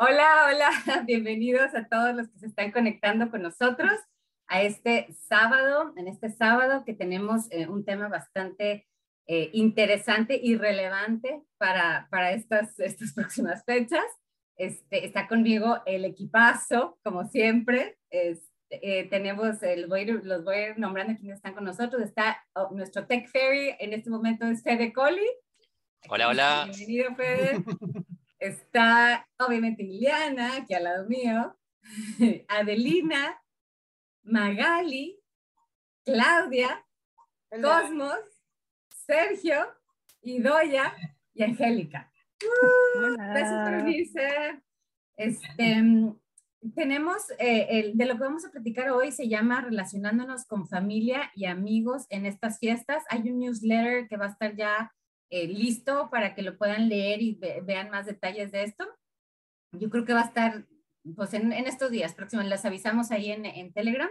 Hola, hola, bienvenidos a todos los que se están conectando con nosotros a este sábado, en este sábado que tenemos eh, un tema bastante eh, interesante y relevante para, para estas, estas próximas fechas. Este, está conmigo el equipazo, como siempre. Este, eh, tenemos, el, voy, los voy a ir nombrando quienes están con nosotros. Está oh, nuestro Tech Ferry, en este momento es Fede Coli. Hola, hola. Bienvenido, Fede. Está obviamente Liliana, aquí al lado mío, Adelina, Magali, Claudia, Cosmos, Sergio, Idoya y Angélica. gracias por unirse. Este, tenemos, eh, el, de lo que vamos a platicar hoy se llama Relacionándonos con familia y amigos en estas fiestas. Hay un newsletter que va a estar ya eh, listo para que lo puedan leer y vean más detalles de esto. Yo creo que va a estar pues en, estos días próximos, las avisamos ahí en, en, Telegram.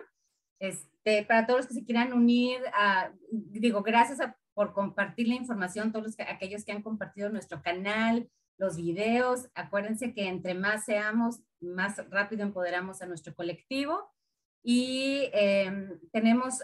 Este, para todos los que se quieran unir, a, digo, gracias por compartir la información, todos los, aquellos que han compartido nuestro canal, los videos. Acuérdense que entre más seamos, más rápido empoderamos a nuestro colectivo. Y em, tenemos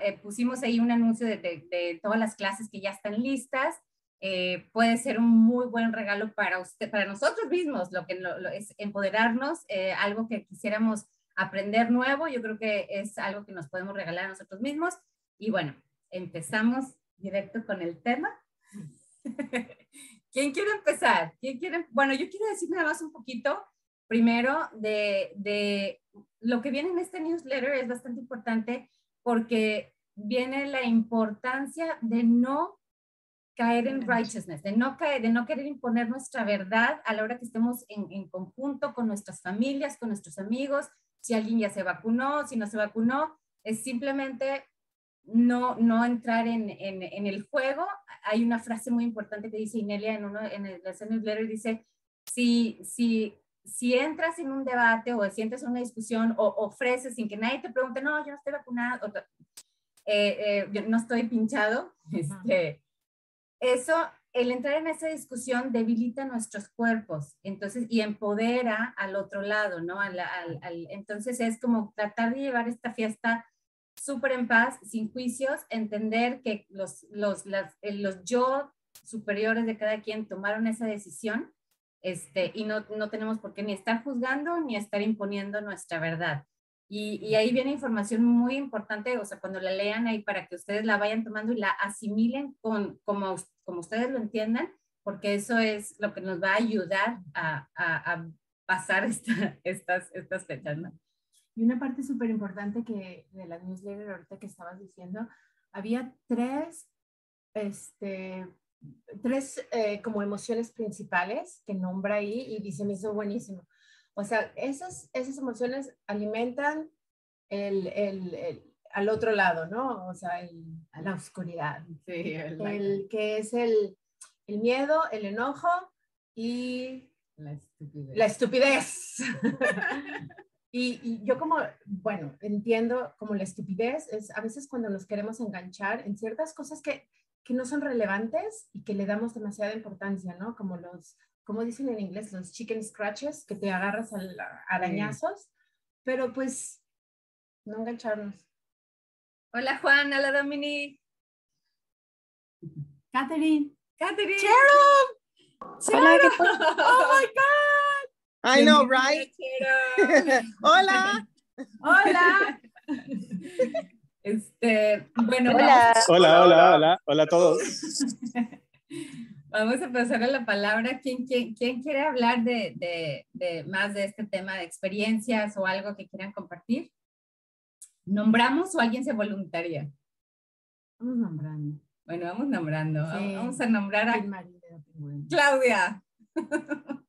eh, pusimos ahí un anuncio de, todas las clases que ya están listas. Eh, puede ser un muy buen regalo para usted, para nosotros mismos, lo que es empoderarnos, eh, algo que quisiéramos aprender nuevo, yo creo que es algo que nos podemos regalar a nosotros mismos. Y bueno, empezamos directo con el tema. ¿Quién quiere empezar? ¿Quién quiere? Bueno, yo quiero decir nada más un poquito, primero, de, de lo que viene en este newsletter, es bastante importante porque viene la importancia de no caer en righteousness, de no, caer, de no querer imponer nuestra verdad a la hora que estemos en, conjunto con nuestras familias, con nuestros amigos, si alguien ya se vacunó, si no se vacunó, es simplemente no, no entrar en, en, el juego. Hay una frase muy importante que dice Inelia en, uno, en el newsletter, dice, si, si si entras en un debate o si entras en una discusión o ofreces sin que nadie te pregunte, no, yo no estoy vacunado, eh, eh, yo no estoy pinchado, este, eso, el entrar en esa discusión debilita nuestros cuerpos, entonces, y empodera al otro lado, ¿no? Al, al, entonces es como tratar de llevar esta fiesta súper en paz, sin juicios, entender que los, los, las, los yo superiores de cada quien tomaron esa decisión este, y no, no tenemos por qué ni estar juzgando ni estar imponiendo nuestra verdad. Y, y, ahí viene información muy importante, o sea, cuando la lean ahí para que ustedes la vayan tomando y la asimilen con, como, como ustedes lo entiendan, porque eso es lo que nos va a ayudar a, a, a pasar esta, estas, estas fechas, ¿no? Y una parte súper importante que de la newsletter ahorita que estabas diciendo, había tres este, tres eh, como emociones principales que nombra ahí y dice, me hizo buenísimo. O sea, esas, esas emociones alimentan el, el, al otro lado, ¿no? O sea, a la oscuridad. Sí, el, que es el, miedo, el enojo y la estupidez. La estupidez. y, y, yo como, bueno, entiendo como la estupidez es a veces cuando nos queremos enganchar en ciertas cosas que que no son relevantes y que le damos demasiada importancia, ¿no? Como los, como dicen en inglés, los chicken scratches, que te agarras a arañazos, pero pues no engancharnos. Hola Juan, hola Dominique. Catherine. Catherine. Sharon. Hola, Oh my God. I know, right? hola. Hola. Este, bueno, hola. hola, hola, hola, hola a todos. Vamos a pasar a la palabra. ¿Quién, quién, quién quiere hablar de, de, de, más de este tema de experiencias o algo que quieran compartir? ¿Nombramos o alguien se voluntaria? Vamos nombrando. Bueno, vamos nombrando. Vamos a nombrar a Claudia.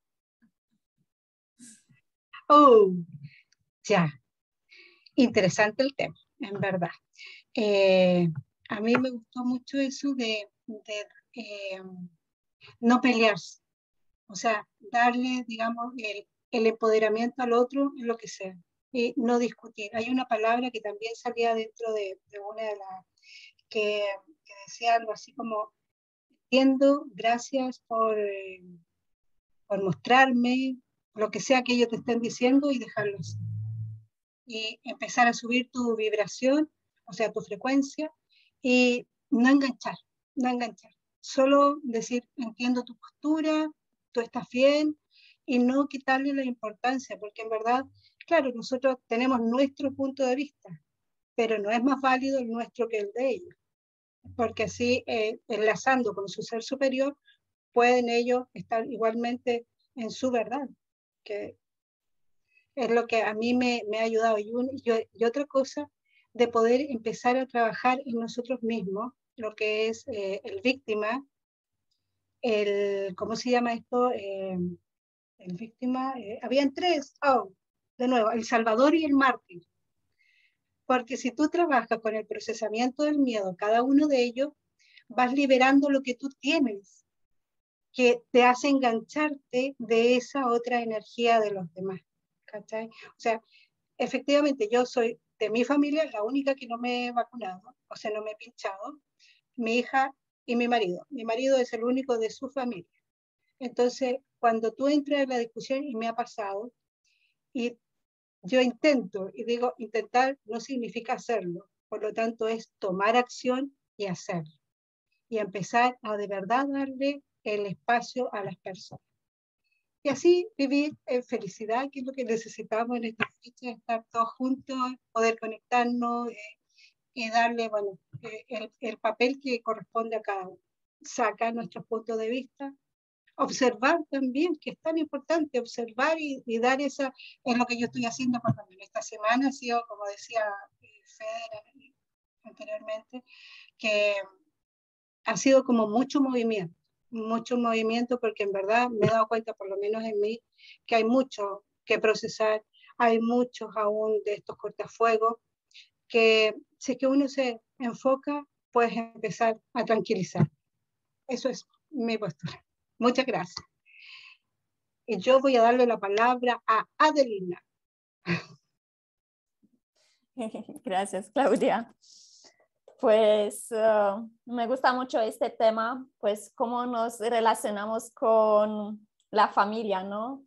oh, ya. Interesante el tema, en verdad. Eh, a mí me gustó mucho eso de, eh, no pelearse, o sea, darle, digamos, el, empoderamiento al otro en lo que sea, y no discutir. Hay una palabra que también salía dentro de, una de las que, decía algo así como, entiendo, gracias por, por mostrarme, lo que sea que ellos te estén diciendo y dejarlo así. Y empezar a subir tu vibración, o sea, tu frecuencia, y no enganchar, no enganchar. Solo decir, entiendo tu postura, tú estás bien, y no quitarle la importancia, porque en verdad, claro, nosotros tenemos nuestro punto de vista, pero no es más válido el nuestro que el de ellos, porque así, eh, enlazando con su ser superior, pueden ellos estar igualmente en su verdad, que es lo que a mí me, me ha ayudado. Y, y, otra cosa, de poder empezar a trabajar en nosotros mismos, lo que es eh, el víctima, el, ¿cómo se llama esto? Eh, el víctima, eh, habían tres, oh, de nuevo, el salvador y el mártir. Porque si tú trabajas con el procesamiento del miedo, cada uno de ellos, vas liberando lo que tú tienes, que te hace engancharte de esa otra energía de los demás. ¿cachai? O sea, efectivamente yo soy de mi familia la única que no me he vacunado, o sea, no me he pinchado, mi hija y mi marido. Mi marido es el único de su familia. Entonces, cuando tú entras en la discusión, y me ha pasado, y yo intento, y digo, intentar no significa hacerlo, por lo tanto es tomar acción y hacerlo, y empezar a de verdad darle el espacio a las personas. Y así vivir en felicidad, que es lo que necesitamos en esta fecha, estar todos juntos, poder conectarnos eh, y darle, bueno, eh, el, el, papel que corresponde a cada uno. Sacar nuestro punto de vista, observar también, que es tan importante observar y, dar esa, es lo que yo estoy haciendo por ejemplo, esta semana, ha sido, como decía eh, anteriormente, que ha sido como mucho movimiento, mucho movimiento porque en verdad me he dado cuenta, por lo menos en mí, que hay mucho que procesar, hay muchos aún de estos cortafuegos, que si que uno se enfoca, puedes empezar a tranquilizar. Eso es mi postura. Muchas gracias. Y yo voy a darle la palabra a Adelina. Gracias, Claudia. Pues uh, me gusta mucho este tema, pues cómo nos relacionamos con la familia, ¿no?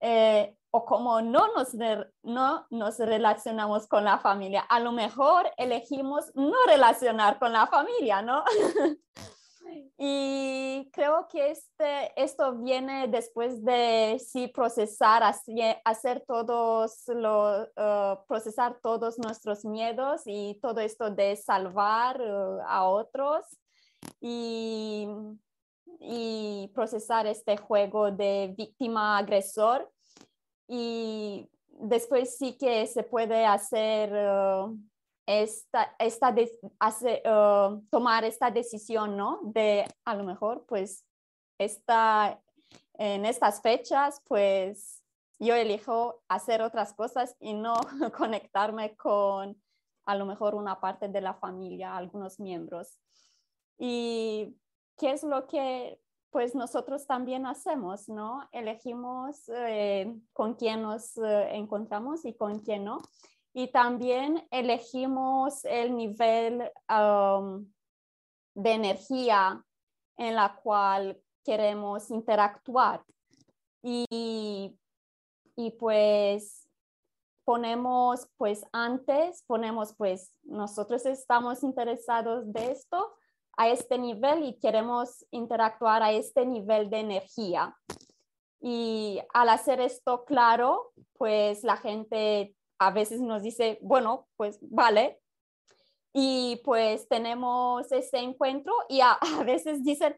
Eh, o cómo no nos, no nos relacionamos con la familia. A lo mejor elegimos no relacionar con la familia, ¿no? Y creo que este, esto viene después de sí procesar, hacer todos los, uh, procesar todos nuestros miedos y todo esto de salvar uh, a otros y, y procesar este juego de víctima-agresor. Y después sí que se puede hacer uh, esta, esta hace, uh, tomar esta decisión, ¿no? De a lo mejor, pues, esta, en estas fechas, pues, yo elijo hacer otras cosas y no conectarme con a lo mejor una parte de la familia, algunos miembros. Y qué es lo que pues nosotros también hacemos, ¿no? Elegimos eh, con quién nos eh, encontramos y con quién no y también elegimos el nivel de energía en la cual queremos interactuar. Y, y pues ponemos pues antes, ponemos pues nosotros estamos interesados de esto a este nivel y queremos interactuar a este nivel de energía. Y al hacer esto claro, pues la gente a veces nos dice, bueno, pues vale. Y pues tenemos ese encuentro y a, veces dicen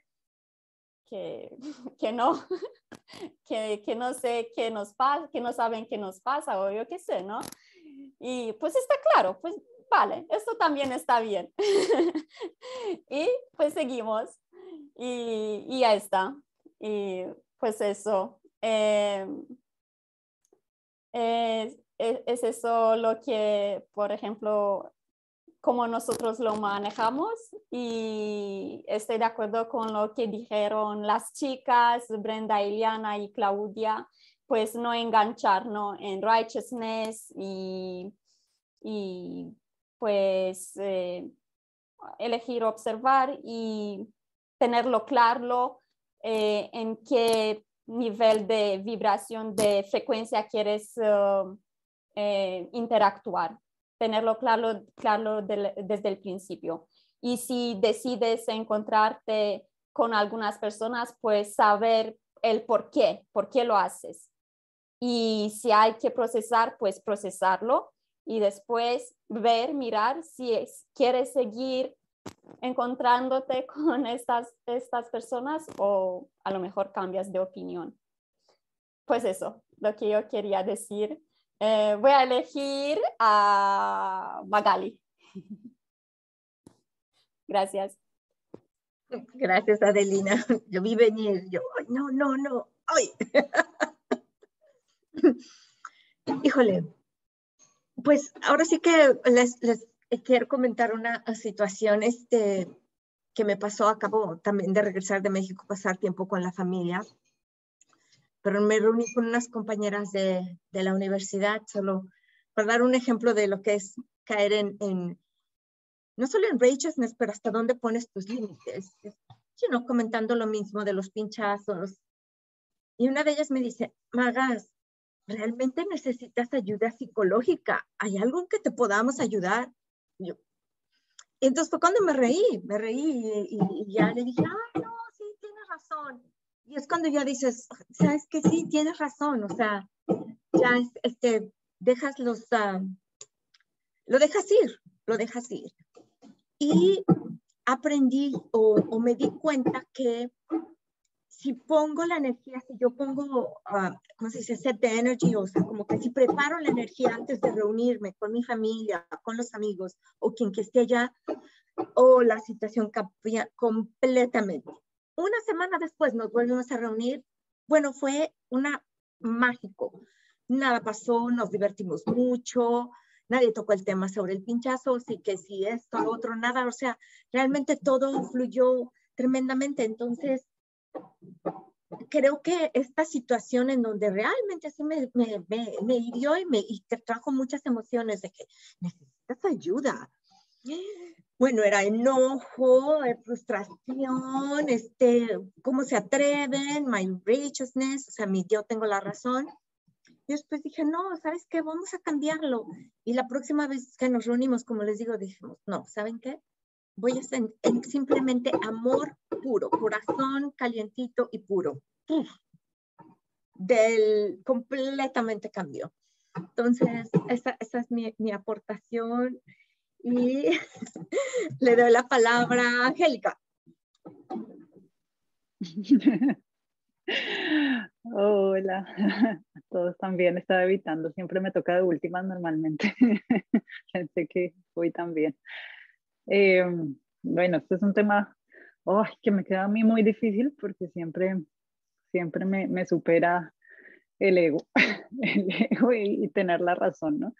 que, que no, que, que, no sé qué nos pasa, que no saben qué nos pasa o yo qué sé, ¿no? Y pues está claro, pues vale, esto también está bien. y pues seguimos y, y ya está. Y pues eso. Eh, eh, es, eso lo que, por ejemplo, como nosotros lo manejamos y estoy de acuerdo con lo que dijeron las chicas, Brenda, Iliana y Claudia, pues no engancharnos en righteousness y, y pues eh, elegir observar y tenerlo claro eh, en qué nivel de vibración, de frecuencia quieres uh, eh, interactuar, tenerlo claro, claro desde el principio. Y si decides encontrarte con algunas personas, pues saber el por qué, por qué lo haces. Y si hay que procesar, pues procesarlo y después ver, mirar si quieres seguir encontrándote con estas, estas personas o a lo mejor cambias de opinión. Pues eso, lo que yo quería decir. Eh, voy a elegir a Magali. Gracias. Gracias, Adelina. Yo vi venir, yo, no, no, no, ay. Híjole, pues ahora sí que les, les quiero comentar una situación este, que me pasó, acabo también de regresar de México, pasar tiempo con la familia, pero me reuní con unas compañeras de, de la universidad, solo para dar un ejemplo de lo que es caer en, en no solo en righteousness, pero hasta dónde pones tus límites, sino comentando lo mismo de los pinchazos. Y una de ellas me dice, Magas, ¿realmente necesitas ayuda psicológica? ¿Hay algo que te podamos ayudar? Yo. Entonces fue cuando me reí, me reí y, ya le dije, ah, no, sí, tienes razón. Y es cuando ya dices, sabes que sí, tienes razón, o sea, ya este, dejas los, uh, lo dejas ir, lo dejas ir. Y aprendí o, me di cuenta que si pongo la energía, si yo pongo, uh, ¿cómo se dice? Set the energy, o sea, como que si preparo la energía antes de reunirme con mi familia, con los amigos o quien que esté allá, o la situación cambia completamente. Una semana después nos volvimos a reunir. Bueno, fue una mágico. Nada pasó, nos divertimos mucho, nadie tocó el tema sobre el pinchazo, sí que si esto, lo otro, nada, o sea, realmente todo fluyó tremendamente. Entonces, creo que esta situación en donde realmente sí me, me, me, hirió y me y trajo muchas emociones de que necesitas ayuda. Bueno, era enojo, eh, frustración, este, cómo se atreven, my righteousness, o sea, mi yo tengo la razón. Y después dije, no, ¿sabes qué? Vamos a cambiarlo. Y la próxima vez que nos reunimos, como les digo, dijimos, no, ¿saben qué? voy a ser simplemente amor puro, corazón calientito y puro. Del completamente cambió. Entonces, esa, esa es mi, mi, aportación y le doy la palabra a Angélica. Hola, todos también estaba evitando, siempre me toca de últimas normalmente. Pensé que voy también. Eh, bueno, este es un tema que me queda a mí muy difícil porque siempre, siempre me supera el ego, el ego y, tener la razón, ¿no?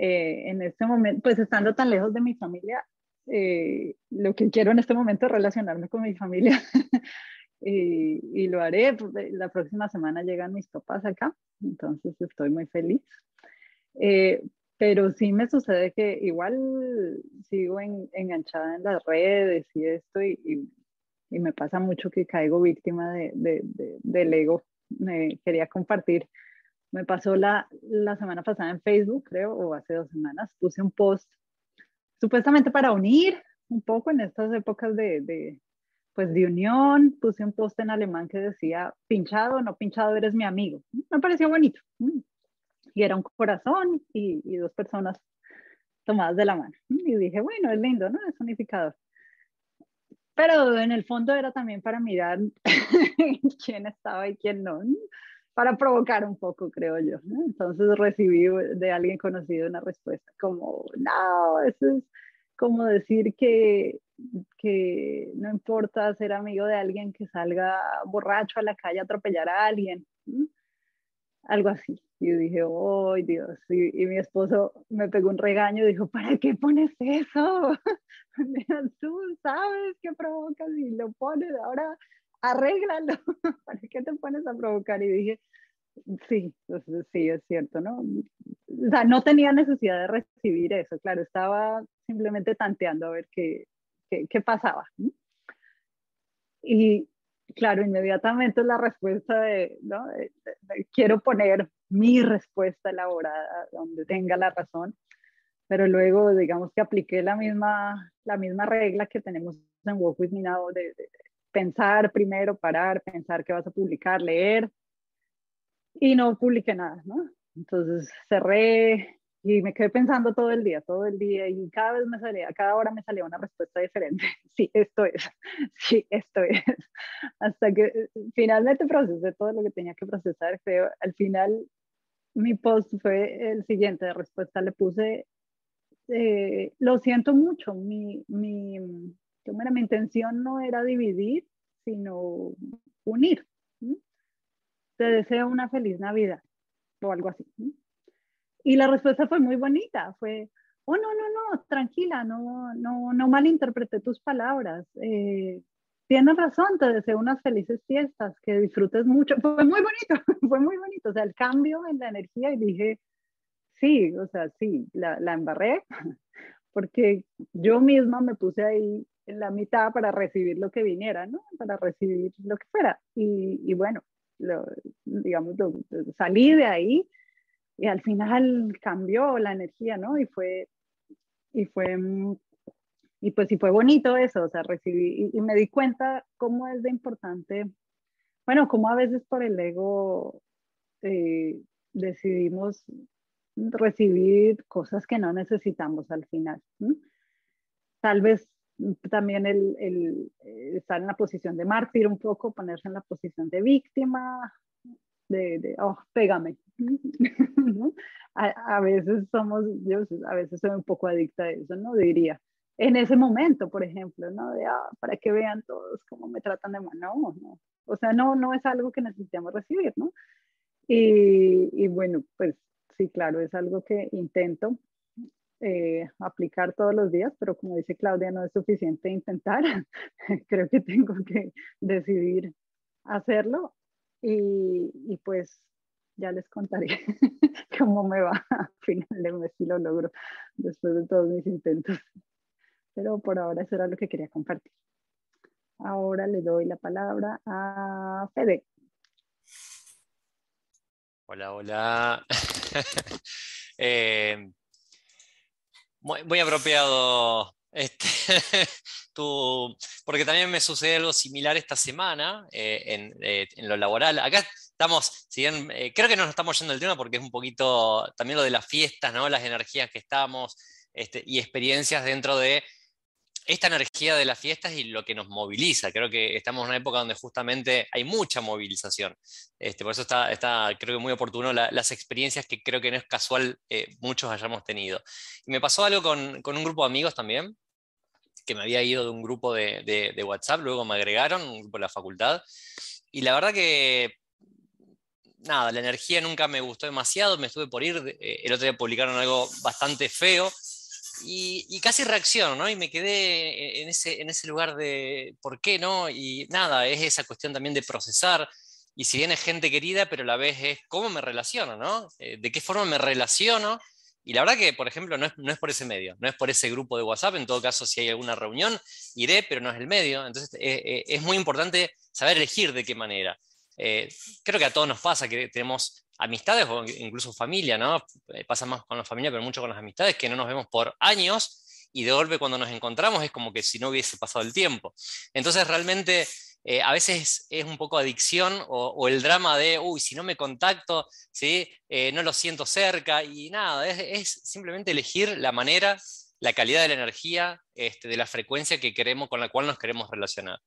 Eh, en este momento, pues estando tan lejos de mi familia, eh, lo que quiero en este momento es relacionarme con mi familia y, y, lo haré. La próxima semana llegan mis papás acá, entonces estoy muy feliz. Eh, pero sí me sucede que igual sigo enganchada en las redes y esto y, y, me pasa mucho que caigo víctima de, de, del ego. Me quería compartir. Me pasó la, la semana pasada en Facebook, creo, o hace dos semanas, puse un post supuestamente para unir un poco en estas épocas de, de, pues de unión, puse un post en alemán que decía, pinchado, no pinchado, eres mi amigo. Me pareció bonito. Y era un corazón y, y, dos personas tomadas de la mano. Y dije, bueno, es lindo, ¿no? Es unificador. Pero en el fondo era también para mirar quién estaba y quién no, para provocar un poco, creo yo. Entonces recibí de alguien conocido una respuesta como, no, eso es como decir que, que no importa ser amigo de alguien que salga borracho a la calle a atropellar a alguien algo así. Y yo dije, ¡oh, Dios! Y, mi esposo me pegó un regaño y dijo, ¿para qué pones eso? Tú sabes que provocas y lo pones, ahora arréglalo. ¿Para qué te pones a provocar? Y dije, sí, sí, es cierto, ¿no? O sea, no tenía necesidad de recibir eso, claro, estaba simplemente tanteando a ver qué, qué, qué pasaba. Y claro, inmediatamente la respuesta de, ¿no? quiero poner mi respuesta elaborada donde tenga la razón, pero luego digamos que apliqué la misma, la misma regla que tenemos en Walk With Me Now de, pensar primero, parar, pensar qué vas a publicar, leer, y no publiqué nada, ¿no? Entonces cerré y me quedé pensando todo el día, todo el día, y cada vez me salía, cada hora me salía una respuesta diferente. Sí, esto es, sí, esto es. Hasta que eh, finalmente procesé todo lo que tenía que procesar. Creo, al final, mi post fue el siguiente de respuesta. Le puse, eh, lo siento mucho, mi, mi, mi intención no era dividir, sino unir. Te deseo una feliz Navidad o algo así. Y la respuesta fue muy bonita, fue, oh, no, no, no, tranquila, no, no, no malinterpreté tus palabras. Eh, tienes razón, te deseo unas felices fiestas, que disfrutes mucho. Fue muy bonito, fue muy bonito. O sea, el cambio en la energía y dije, sí, o sea, sí, la, la embarré, porque yo misma me puse ahí la mitad para recibir lo que viniera, ¿no? Para recibir lo que fuera. Y, bueno, digamos, salí de ahí y al final cambió la energía, ¿no? Y fue, y fue, y pues sí fue bonito eso, o sea, recibí, y, me di cuenta cómo es de importante, bueno, cómo a veces por el ego eh, decidimos recibir cosas que no necesitamos al final. Tal vez también el, el, eh, estar en la posición de mártir un poco, ponerse en la posición de víctima, de, de oh, pégame. a, a, veces somos, yo a veces soy un poco adicta a eso, ¿no? Diría. En ese momento, por ejemplo, ¿no? De, ah, para que vean todos cómo me tratan de mal. No, no. O sea, no, no es algo que necesitamos recibir, ¿no? Y, y bueno, pues sí, claro, es algo que intento eh, aplicar todos los días, pero como dice Claudia, no es suficiente intentar. Creo que tengo que decidir hacerlo y, pues ya les contaré cómo me va a final de mes si lo logro después de todos mis intentos. Pero por ahora eso era lo que quería compartir. Ahora le doy la palabra a Fede. Hola, hola. eh, muy, apropiado este, porque también me sucede algo similar esta semana eh, eh, en, lo laboral. Acá estamos, si eh, creo que no nos estamos yendo del tema porque es un poquito también lo de las fiestas, ¿no? las energías que estamos este, y experiencias dentro de esta energía de las fiestas y lo que nos moviliza. Creo que estamos en una época donde justamente hay mucha movilización. Este, por eso está, está, creo que muy oportuno las experiencias que creo que no es casual eh, muchos hayamos tenido. Y me pasó algo con, con, un grupo de amigos también, que me había ido de un grupo de, de, WhatsApp, luego me agregaron, un grupo de la facultad. Y la verdad que nada, la energía nunca me gustó demasiado, me estuve por ir, eh, el otro día publicaron algo bastante feo, y, casi reacciono, ¿no? Y me quedé en ese, en ese lugar de por qué, ¿no? Y nada, es esa cuestión también de procesar. Y si bien gente querida, pero a la vez es cómo me relaciono, ¿no? Eh, ¿De qué forma me relaciono? Y la verdad que, por ejemplo, no es, no es, por ese medio, no es por ese grupo de WhatsApp. En todo caso, si hay alguna reunión, iré, pero no es el medio. Entonces, eh, eh, es muy importante saber elegir de qué manera. creo que a todos nos pasa que tenemos amistades o incluso familia, ¿no? Eh, pasa más con la familia, pero mucho con las amistades, que no nos vemos por años y de golpe cuando nos encontramos es como que si no hubiese pasado el tiempo. Entonces realmente eh, a veces es un poco adicción o, el drama de, uy, si no me contacto, ¿sí? Eh, no lo siento cerca y nada, es, simplemente elegir la manera, la calidad de la energía, este, de la frecuencia que queremos, con la cual nos queremos relacionar.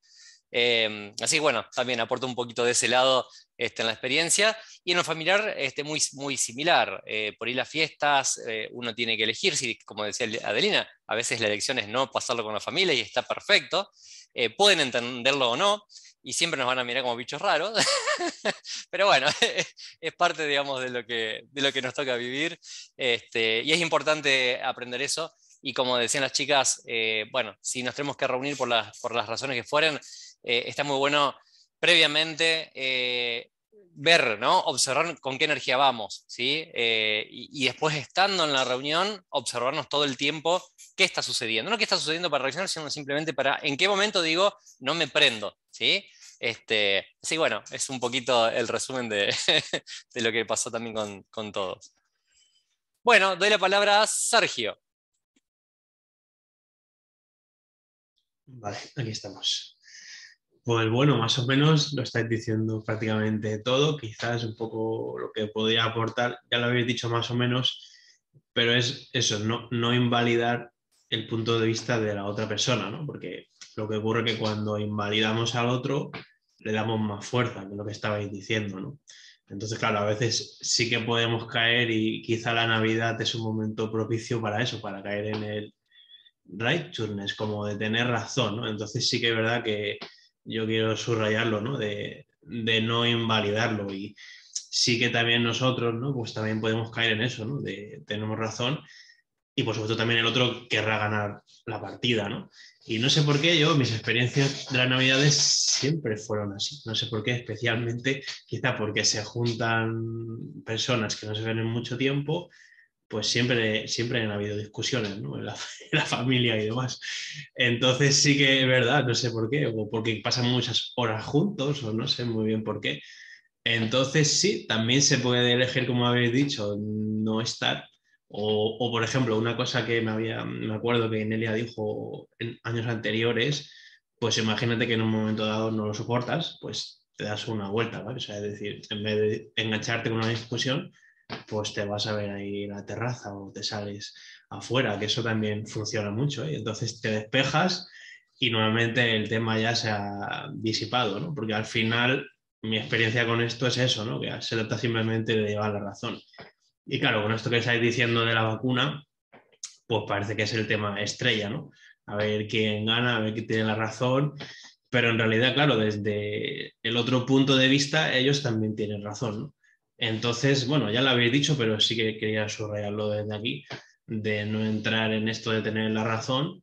Em, así que bueno, también aporto un poquito de ese lado este, en la experiencia. Y en lo familiar, este, muy, muy similar. Eh, por ir a fiestas, eh, uno tiene que elegir, si, como decía Adelina, a veces la elección es no pasarlo con la familia y está perfecto. Eh, pueden entenderlo o no, y siempre nos van a mirar como bichos raros. Pero bueno, es parte, digamos, de lo que, de lo que nos toca vivir. Este, y es importante aprender eso. Y como decían las chicas, bueno, si nos tenemos que reunir por las, por las razones que fueren, eh, está muy bueno previamente eh, ver, ¿no? observar con qué energía vamos, ¿sí? Eh, y, después estando en la reunión, observarnos todo el tiempo qué está sucediendo. No qué está sucediendo para reaccionar, sino simplemente para en qué momento digo, no me prendo, ¿sí? Este, sí, bueno, es un poquito el resumen de, de lo que pasó también con, con todos. Bueno, doy la palabra a Sergio. Vale, aquí estamos. Pues bueno, más o menos lo estáis diciendo prácticamente todo, quizás un poco lo que podría aportar, ya lo habéis dicho más o menos, pero es eso, no, no invalidar el punto de vista de la otra persona, ¿no? Porque lo que ocurre es que cuando invalidamos al otro, le damos más fuerza, que lo que estabais diciendo, ¿no? Entonces, claro, a veces sí que podemos caer y quizá la Navidad es un momento propicio para eso, para caer en el righteousness, como de tener razón, ¿no? Entonces sí que es verdad que yo quiero subrayarlo, ¿no? De, no invalidarlo y sí que también nosotros, ¿no? Pues también podemos caer en eso, ¿no? De tenemos razón y por supuesto también el otro querrá ganar la partida, ¿no? Y no sé por qué yo, mis experiencias de las navidades siempre fueron así. No sé por qué, especialmente quizá porque se juntan personas que no se ven en mucho tiempo pues siempre, siempre han habido discusiones ¿no? en, la, familia y demás. Entonces sí que es verdad, no sé por qué, o porque pasan muchas horas juntos, o no sé muy bien por qué. Entonces sí, también se puede elegir, como habéis dicho, no estar. O, o por ejemplo, una cosa que me, había, me acuerdo que Nelia dijo en años anteriores, pues imagínate que en un momento dado no lo soportas, pues te das una vuelta, ¿vale? Es decir, en vez de engancharte con una discusión, pues te vas a ver ahí en la terraza o te sales afuera, que eso también funciona mucho. ¿eh? Entonces te despejas y nuevamente el tema ya se ha disipado, ¿no? Porque al final mi experiencia con esto es eso, ¿no? Que se trata simplemente de llevar la razón. Y claro, con esto que estáis diciendo de la vacuna, pues parece que es el tema estrella, ¿no? A ver quién gana, a ver quién tiene la razón. Pero en realidad, claro, desde el otro punto de vista, ellos también tienen razón. Entonces, bueno, ya lo habéis dicho, pero sí que quería subrayarlo desde aquí, de no entrar en esto de tener la razón.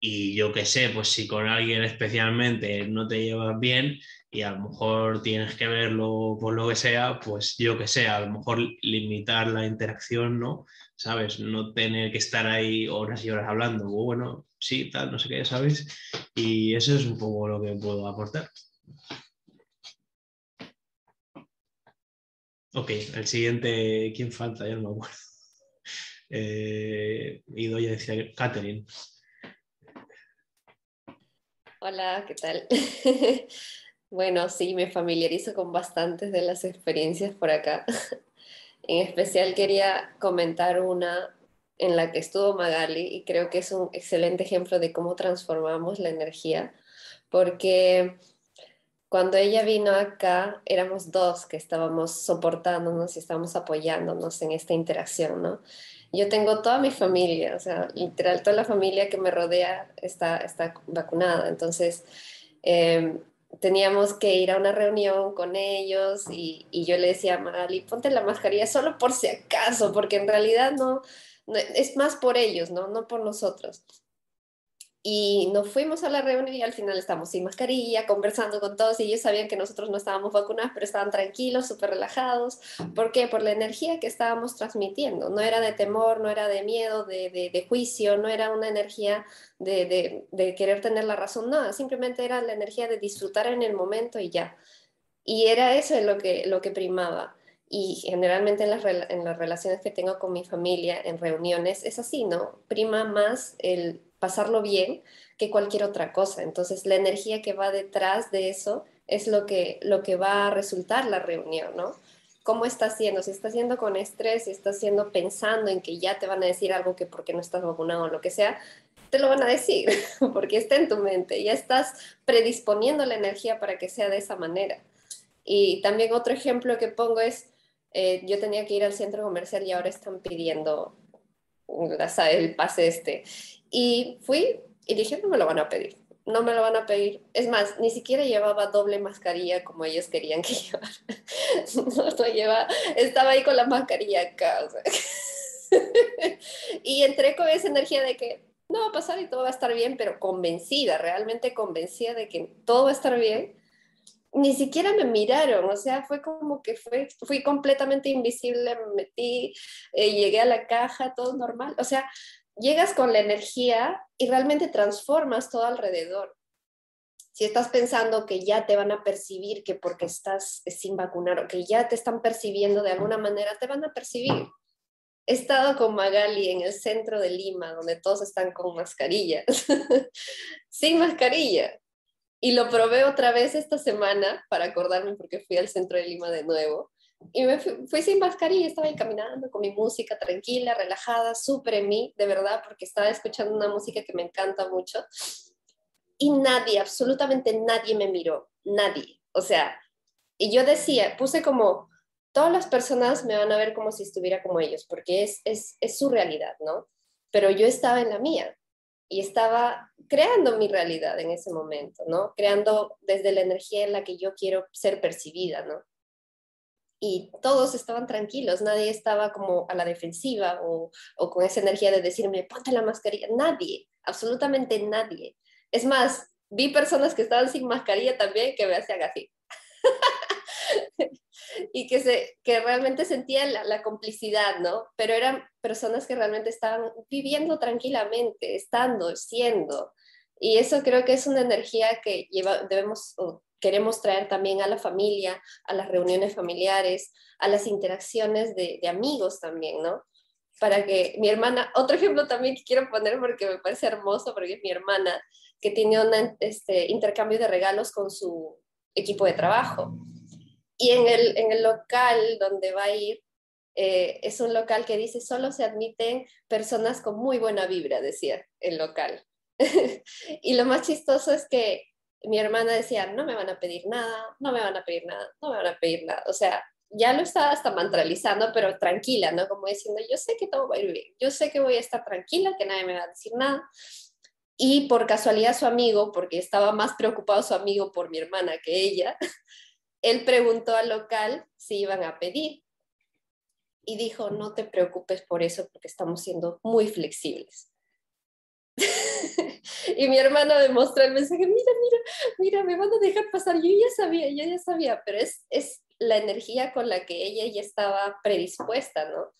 Y yo qué sé, pues si con alguien especialmente no te llevas bien y a lo mejor tienes que verlo por lo que sea, pues yo qué sé, a lo mejor limitar la interacción, ¿no? ¿Sabes? No tener que estar ahí horas y horas hablando, bueno, sí, tal, no sé qué, ¿sabes? Y eso es un poco lo que puedo aportar. Ok, el siguiente, ¿quién falta? Ya no me acuerdo. Eh, ya decía Catherine. Hola, ¿qué tal? bueno, sí, me familiarizo con bastantes de las experiencias por acá. en especial quería comentar una en la que estuvo Magali y creo que es un excelente ejemplo de cómo transformamos la energía, porque cuando ella vino acá, éramos dos que estábamos soportándonos y estábamos apoyándonos en esta interacción, ¿no? Yo tengo toda mi familia, o sea, literal, toda la familia que me rodea está, está vacunada. Entonces, em, teníamos que ir a una reunión con ellos y, y, yo le decía a Magali, ponte la mascarilla solo por si acaso, porque en realidad no, no es más por ellos, ¿no? No por nosotros. Y nos fuimos a la reunión y al final estamos sin mascarilla, conversando con todos y ellos sabían que nosotros no estábamos vacunados, pero estaban tranquilos, súper relajados. ¿Por qué? Por la energía que estábamos transmitiendo. No era de temor, no era de miedo, de, de, juicio, no era una energía de, de, querer tener la razón, no, simplemente era la energía de disfrutar en el momento y ya. Y era eso lo que, lo que primaba. Y generalmente en las, en las relaciones que tengo con mi familia, en reuniones, es así, ¿no? Prima más el pasarlo bien que cualquier otra cosa. Entonces, la energía que va detrás de eso es lo que, lo que va a resultar la reunión, ¿no? ¿Cómo está haciendo? Si está haciendo con estrés, si está haciendo pensando en que ya te van a decir algo que porque no estás vacunado o lo que sea, te lo van a decir, porque está en tu mente, ya estás predisponiendo la energía para que sea de esa manera. Y también otro ejemplo que pongo es, eh, yo tenía que ir al centro comercial y ahora están pidiendo el pase este. Y fui y dije, no me lo van a pedir, no me lo van a pedir. Es más, ni siquiera llevaba doble mascarilla como ellos querían que llevara. No, no estaba ahí con la mascarilla acá. y entré con esa energía de que no va a pasar y todo va a estar bien, pero convencida, realmente convencida de que todo va a estar bien. Ni siquiera me miraron, o sea, fue como que fue, fui completamente invisible, me metí, eh, llegué a la caja, todo normal. O sea, llegas con la energía y realmente transformas todo alrededor. si estás pensando que ya te van a percibir que porque estás sin vacunar o que ya te están percibiendo de alguna manera, te van a percibir. He estado con Magali en el centro de Lima, donde todos están con mascarillas, sin mascarilla. Y lo probé otra vez esta semana para acordarme porque fui al centro de Lima de nuevo. Y me fui, sin mascarilla, estaba ahí caminando con mi música tranquila, relajada, súper en mí, de verdad, porque estaba escuchando una música que me encanta mucho y nadie, absolutamente nadie me miró, nadie. O sea, y yo decía, puse como, todas las personas me van a ver como si estuviera como ellos, porque es, es, es su realidad, ¿no? Pero yo estaba en la mía y estaba creando mi realidad en ese momento, ¿no? Creando desde la energía en la que yo quiero ser percibida, ¿no? Y todos estaban tranquilos, nadie estaba como a la defensiva o, o con esa energía de decirme, ponte la mascarilla, nadie, absolutamente nadie. Es más, vi personas que estaban sin mascarilla también que me hacían así. y que, se, que realmente sentían la, complicidad, ¿no? Pero eran personas que realmente estaban viviendo tranquilamente, estando, siendo. Y eso creo que es una energía que lleva, debemos o queremos traer también a la familia, a las reuniones familiares, a las interacciones de, de amigos también, ¿no? Para que mi hermana, otro ejemplo también que quiero poner porque me parece hermoso, porque es mi hermana, que tiene un este, intercambio de regalos con su equipo de trabajo. Y en el, en el local donde va a ir, eh, es un local que dice solo se admiten personas con muy buena vibra, decía el local. y lo más chistoso es que mi hermana decía, no me van a pedir nada, no me van a pedir nada, no me van a pedir nada. O sea, ya lo estaba hasta mantralizando, pero tranquila, ¿no? Como diciendo, yo sé que todo va a ir bien, yo sé que voy a estar tranquila, que nadie me va a decir nada. Y por casualidad su amigo, porque estaba más preocupado su amigo por mi hermana que ella, él preguntó al local si iban a pedir. Y dijo, no te preocupes por eso porque estamos siendo muy flexibles. y mi hermana me el mensaje, mira, mira, mira, me van a dejar pasar. Yo ya sabía, yo ya sabía, pero es, es la energía con la que ella ya estaba predispuesta, ¿no?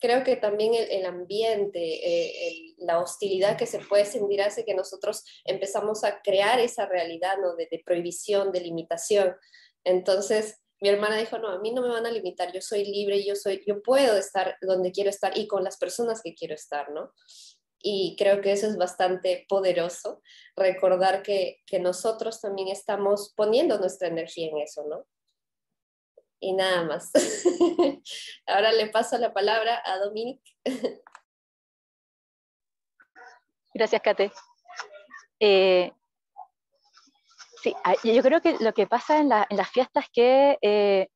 creo que también el, ambiente, eh, la hostilidad que se puede sentir hace que nosotros empezamos a crear esa realidad ¿no? de, prohibición, de limitación. Entonces, mi hermana dijo, no, a mí no me van a limitar, yo soy libre, yo, soy, yo puedo estar donde quiero estar y con las personas que quiero estar, ¿no? Y creo que eso es bastante poderoso, recordar que, que nosotros también estamos poniendo nuestra energía en eso, ¿no? y nada más. Ahora le paso la palabra a Dominic. Gracias, Kate. Eh, sí, ah, yo creo que lo que pasa en, las fiestas es que eh,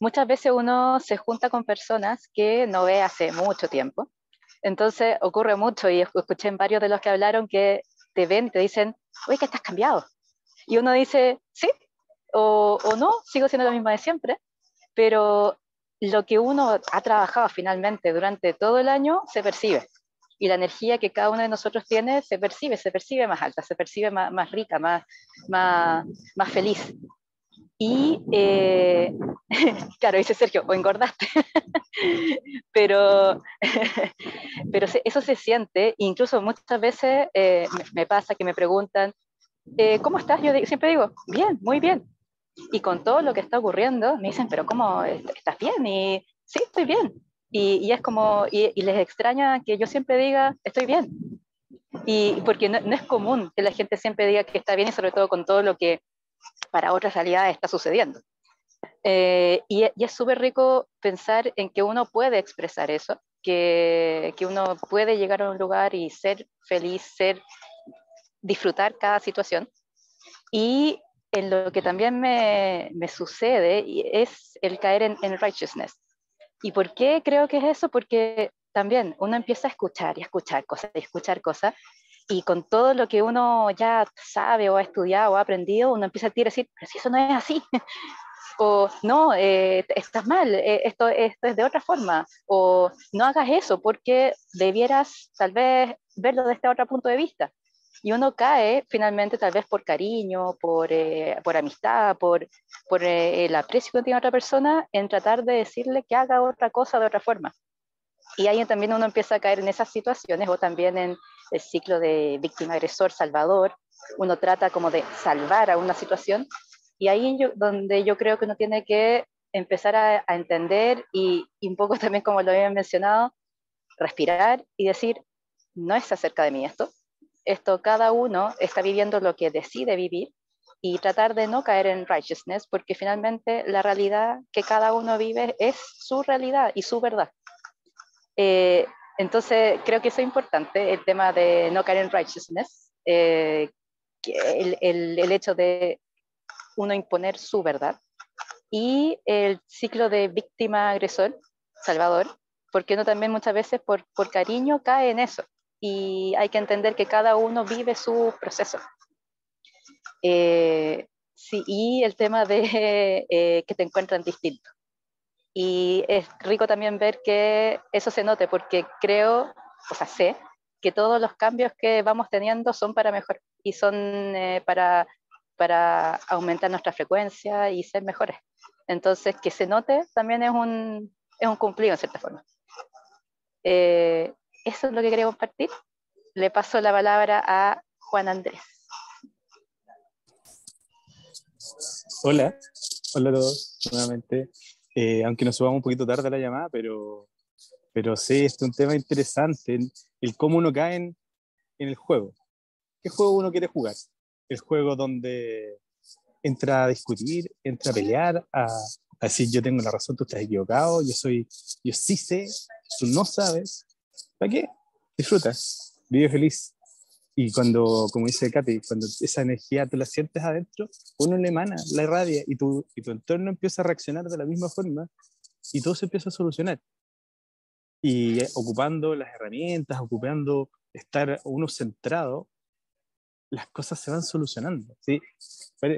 muchas veces uno se junta con personas que no ve hace mucho tiempo. Entonces ocurre mucho, y escuché en varios de los que hablaron que te ven te dicen, oye, que estás cambiado. Y uno dice, sí, o, no, sigo siendo la misma de siempre, pero lo que uno ha trabajado finalmente durante todo el año se percibe. Y la energía que cada uno de nosotros tiene se percibe, se percibe más alta, se percibe más, más rica, más, más, más feliz. Y, eh, claro, dice Sergio, o engordaste, pero, pero eso se siente, incluso muchas veces eh, me, pasa que me preguntan, eh, ¿cómo estás? Yo siempre digo, bien, muy bien, y con todo lo que está ocurriendo, me dicen, pero ¿cómo estás bien? Y sí, estoy bien. Y, y es como, y, les extraña que yo siempre diga, estoy bien. Y porque no, es común que la gente siempre diga que está bien y sobre todo con todo lo que para otras realidades está sucediendo. Eh, y, y, es súper rico pensar en que uno puede expresar eso, que, que uno puede llegar a un lugar y ser feliz, ser, disfrutar cada situación. Y en lo que también me, me sucede es el caer en, en, righteousness. ¿Y por qué creo que es eso? Porque también uno empieza a escuchar y escuchar cosas y escuchar cosas, y con todo lo que uno ya sabe o ha estudiado o ha aprendido, uno empieza a decir, pero si eso no es así, o no, eh, estás mal, eh, esto, esto es de otra forma, o no hagas eso porque debieras tal vez verlo desde otro punto de vista. Y uno cae finalmente tal vez por cariño, por, eh, por amistad, por, por eh, el aprecio que tiene otra persona, en tratar de decirle que haga otra cosa de otra forma. Y ahí también uno empieza a caer en esas situaciones o también en, el ciclo de víctima-agresor, salvador, uno trata como de salvar a una situación. Y ahí yo, donde yo creo que uno tiene que empezar a, entender y, y, un poco también como lo había mencionado, respirar y decir, no es acerca de mí esto, esto cada uno está viviendo lo que decide vivir y tratar de no caer en righteousness, porque finalmente la realidad que cada uno vive es su realidad y su verdad. Eh, entonces, creo que eso es importante, el tema de no caer en righteousness, eh, el, el, el, hecho de uno imponer su verdad y el ciclo de víctima-agresor, Salvador, porque uno también muchas veces por, por cariño cae en eso y hay que entender que cada uno vive su proceso. Eh, sí, y el tema de eh, que te encuentran distinto. Y es rico también ver que eso se note, porque creo, o sea, sé que todos los cambios que vamos teniendo son para mejor y son eh, para, para aumentar nuestra frecuencia y ser mejores. Entonces, que se note también es un, es un cumplido en cierta forma. eso es lo que quería compartir. Le paso la palabra a Juan Andrés. Hola, hola a todos nuevamente. Eh, aunque nos subamos un poquito tarde a la llamada, pero, pero sí, este es un tema interesante, el, el cómo uno cae en, en, el juego. ¿Qué juego uno quiere jugar? El juego donde entra a discutir, entra a pelear, a, a decir yo tengo la razón, tú estás equivocado, yo soy, yo sí sé, tú no sabes. ¿Para qué? Disfruta, vive feliz, y cuando, como dice Katy, cuando esa energía tú la sientes adentro, uno le emana, la irradia y tu, y tu entorno empieza a reaccionar de la misma forma y todo se empieza a solucionar. Y eh, ocupando las herramientas, ocupando estar uno centrado, las cosas se van solucionando. ¿sí?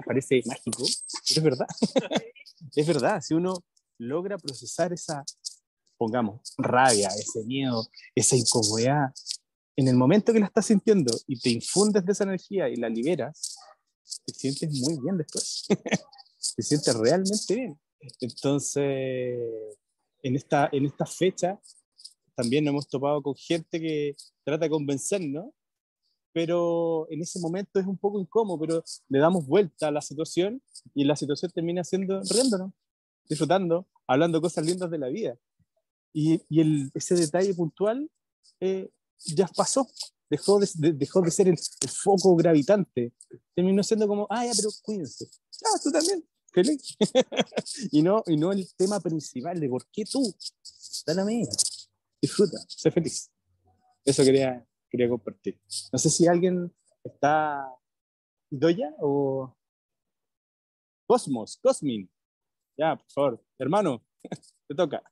Parece mágico, pero es verdad. es verdad, si uno logra procesar esa, pongamos, rabia, ese miedo, esa incomodidad, en el momento que la estás sintiendo y te infundes de esa energía y la liberas, te sientes muy bien después. te sientes realmente bien. Entonces, en esta, en esta fecha, también nos hemos topado con gente que trata de convencernos, pero en ese momento es un poco incómodo, pero le damos vuelta a la situación y la situación termina siendo riéndonos, disfrutando, hablando cosas lindas de la vida. Y, y el, ese detalle puntual eh, ya pasó, dejó de, dejó de ser el, foco gravitante, terminó siendo como, ah, ya, pero cuídense, ah, tú también, feliz, y, no, y no el tema principal de por qué tú, dale a mí, disfruta, sé feliz. Eso quería, quería compartir. No sé si alguien está Doya o Cosmos, Cosmin. Ya, por favor, hermano, te toca.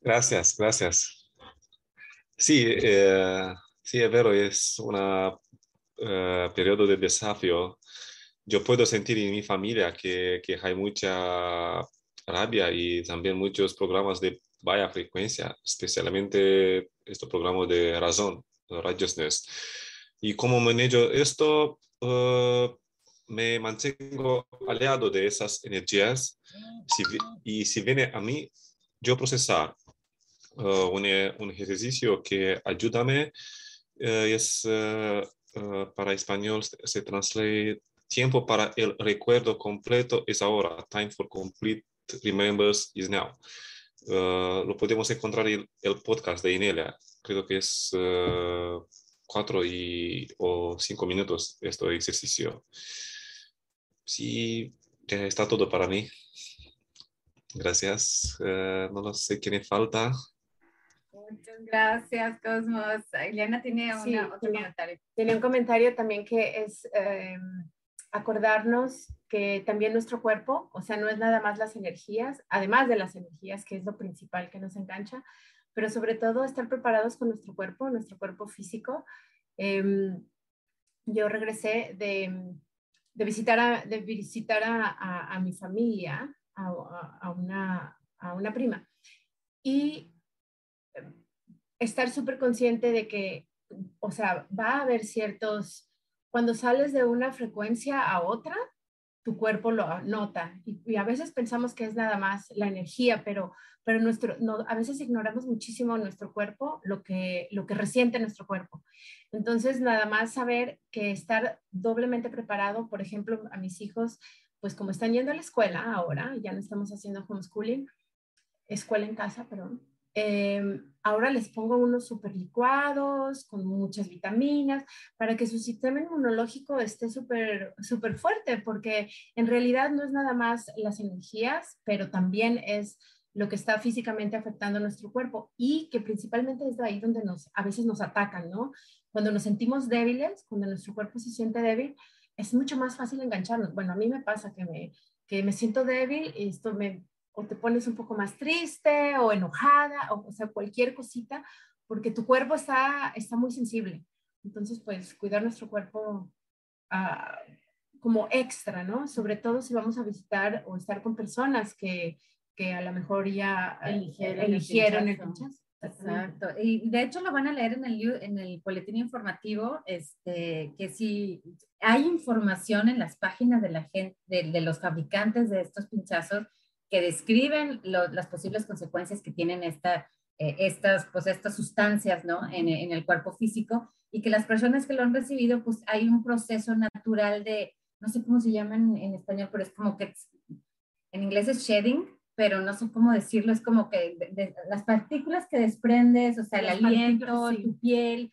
Gracias, gracias. Sí, eh, sí, es verdad, es un eh, periodo de desafío. Yo puedo sentir en mi familia que, que hay mucha rabia y también muchos programas de baja frecuencia, especialmente estos programas de razón, righteousness. Y como manejo esto, uh, me mantengo aliado de esas energías si, y si viene a mí, yo procesar uh, un, un, ejercicio que ayúdame uh, es para español se translate tiempo para el recuerdo completo es ahora time for complete remembers is now lo podemos encontrar en el podcast de Inelia creo que es cuatro y, o cinco minutos este ejercicio sí está todo para mí Gracias. Uh, no lo sé quién falta. Muchas gracias, Cosmos. Eliana tiene una, sí, otro comentario. Tiene un comentario también que es eh, acordarnos que también nuestro cuerpo, o sea, no es nada más las energías, además de las energías, que es lo principal que nos engancha, pero sobre todo estar preparados con nuestro cuerpo, nuestro cuerpo físico. Eh, yo regresé de, de, visitar, a, de visitar a, a, a mi familia, a, una, a una prima. Y estar súper consciente de que, o sea, va a haber ciertos, cuando sales de una frecuencia a otra, tu cuerpo lo nota. Y, a veces pensamos que es nada más la energía, pero, pero nuestro, no, a veces ignoramos muchísimo nuestro cuerpo, lo que, lo que resiente nuestro cuerpo. Entonces, nada más saber que estar doblemente preparado, por ejemplo, a mis hijos, pues como están yendo a la escuela ahora, ya no estamos haciendo homeschooling, escuela en casa, perdón. Eh, ahora les pongo unos super licuados con muchas vitaminas para que su sistema inmunológico esté súper súper fuerte, porque en realidad no es nada más las energías, pero también es lo que está físicamente afectando a nuestro cuerpo y que principalmente es de ahí donde nos, a veces nos atacan, ¿no? Cuando nos sentimos débiles, cuando nuestro cuerpo se siente débil, es mucho más fácil engancharnos. Bueno, a mí me pasa que me, que me siento débil y esto me o te pones un poco más triste o enojada, o, sea, cualquier cosita, porque tu cuerpo está, está muy sensible. Entonces, pues cuidar nuestro cuerpo ah, como extra, ¿no? Sobre todo si vamos a visitar o estar con personas que, que a lo mejor ya eligieron, eligieron el pinchazo. Exacto. Y de hecho lo van a leer en el, en el boletín informativo, este, que si hay información en las páginas de la gente, de, de los fabricantes de estos pinchazos, que describen las posibles consecuencias que tienen esta, eh, estas, pues estas sustancias ¿no? en, en, el cuerpo físico y que las personas que lo han recibido, pues hay un proceso natural de, no sé cómo se llama en, español, pero es como que en inglés es shedding, pero no sé cómo decirlo, es como que las partículas que desprendes, o sea, el aliento, tu piel,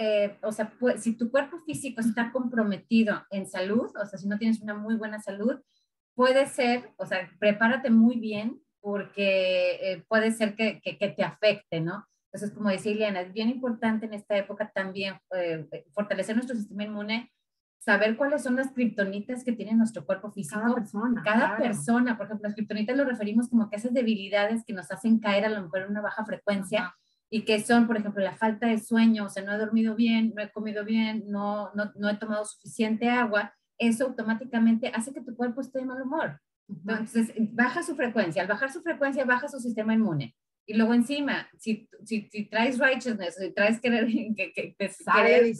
eh, o sea, pues, si tu cuerpo físico está comprometido en salud, o sea, si no tienes una muy buena salud, puede ser, o sea, prepárate muy bien porque eh, puede ser que, que, te afecte, ¿no? Entonces, como decía Ileana, es bien importante en esta época también eh, fortalecer nuestro sistema inmune, saber cuáles son las kriptonitas que tiene nuestro cuerpo físico. Cada persona. Cada persona, por ejemplo, las kriptonitas lo referimos como que esas debilidades que nos hacen caer a lo mejor en una baja frecuencia y que son, por ejemplo, la falta de sueño, o sea, no he dormido bien, no he comido bien, no, no, no he tomado suficiente agua eso automáticamente hace que tu cuerpo esté de mal humor. Entonces, baja su frecuencia. Al bajar su frecuencia, baja su sistema inmune. Y luego encima, si, si, si traes righteousness, si traes querer, que, que, que querer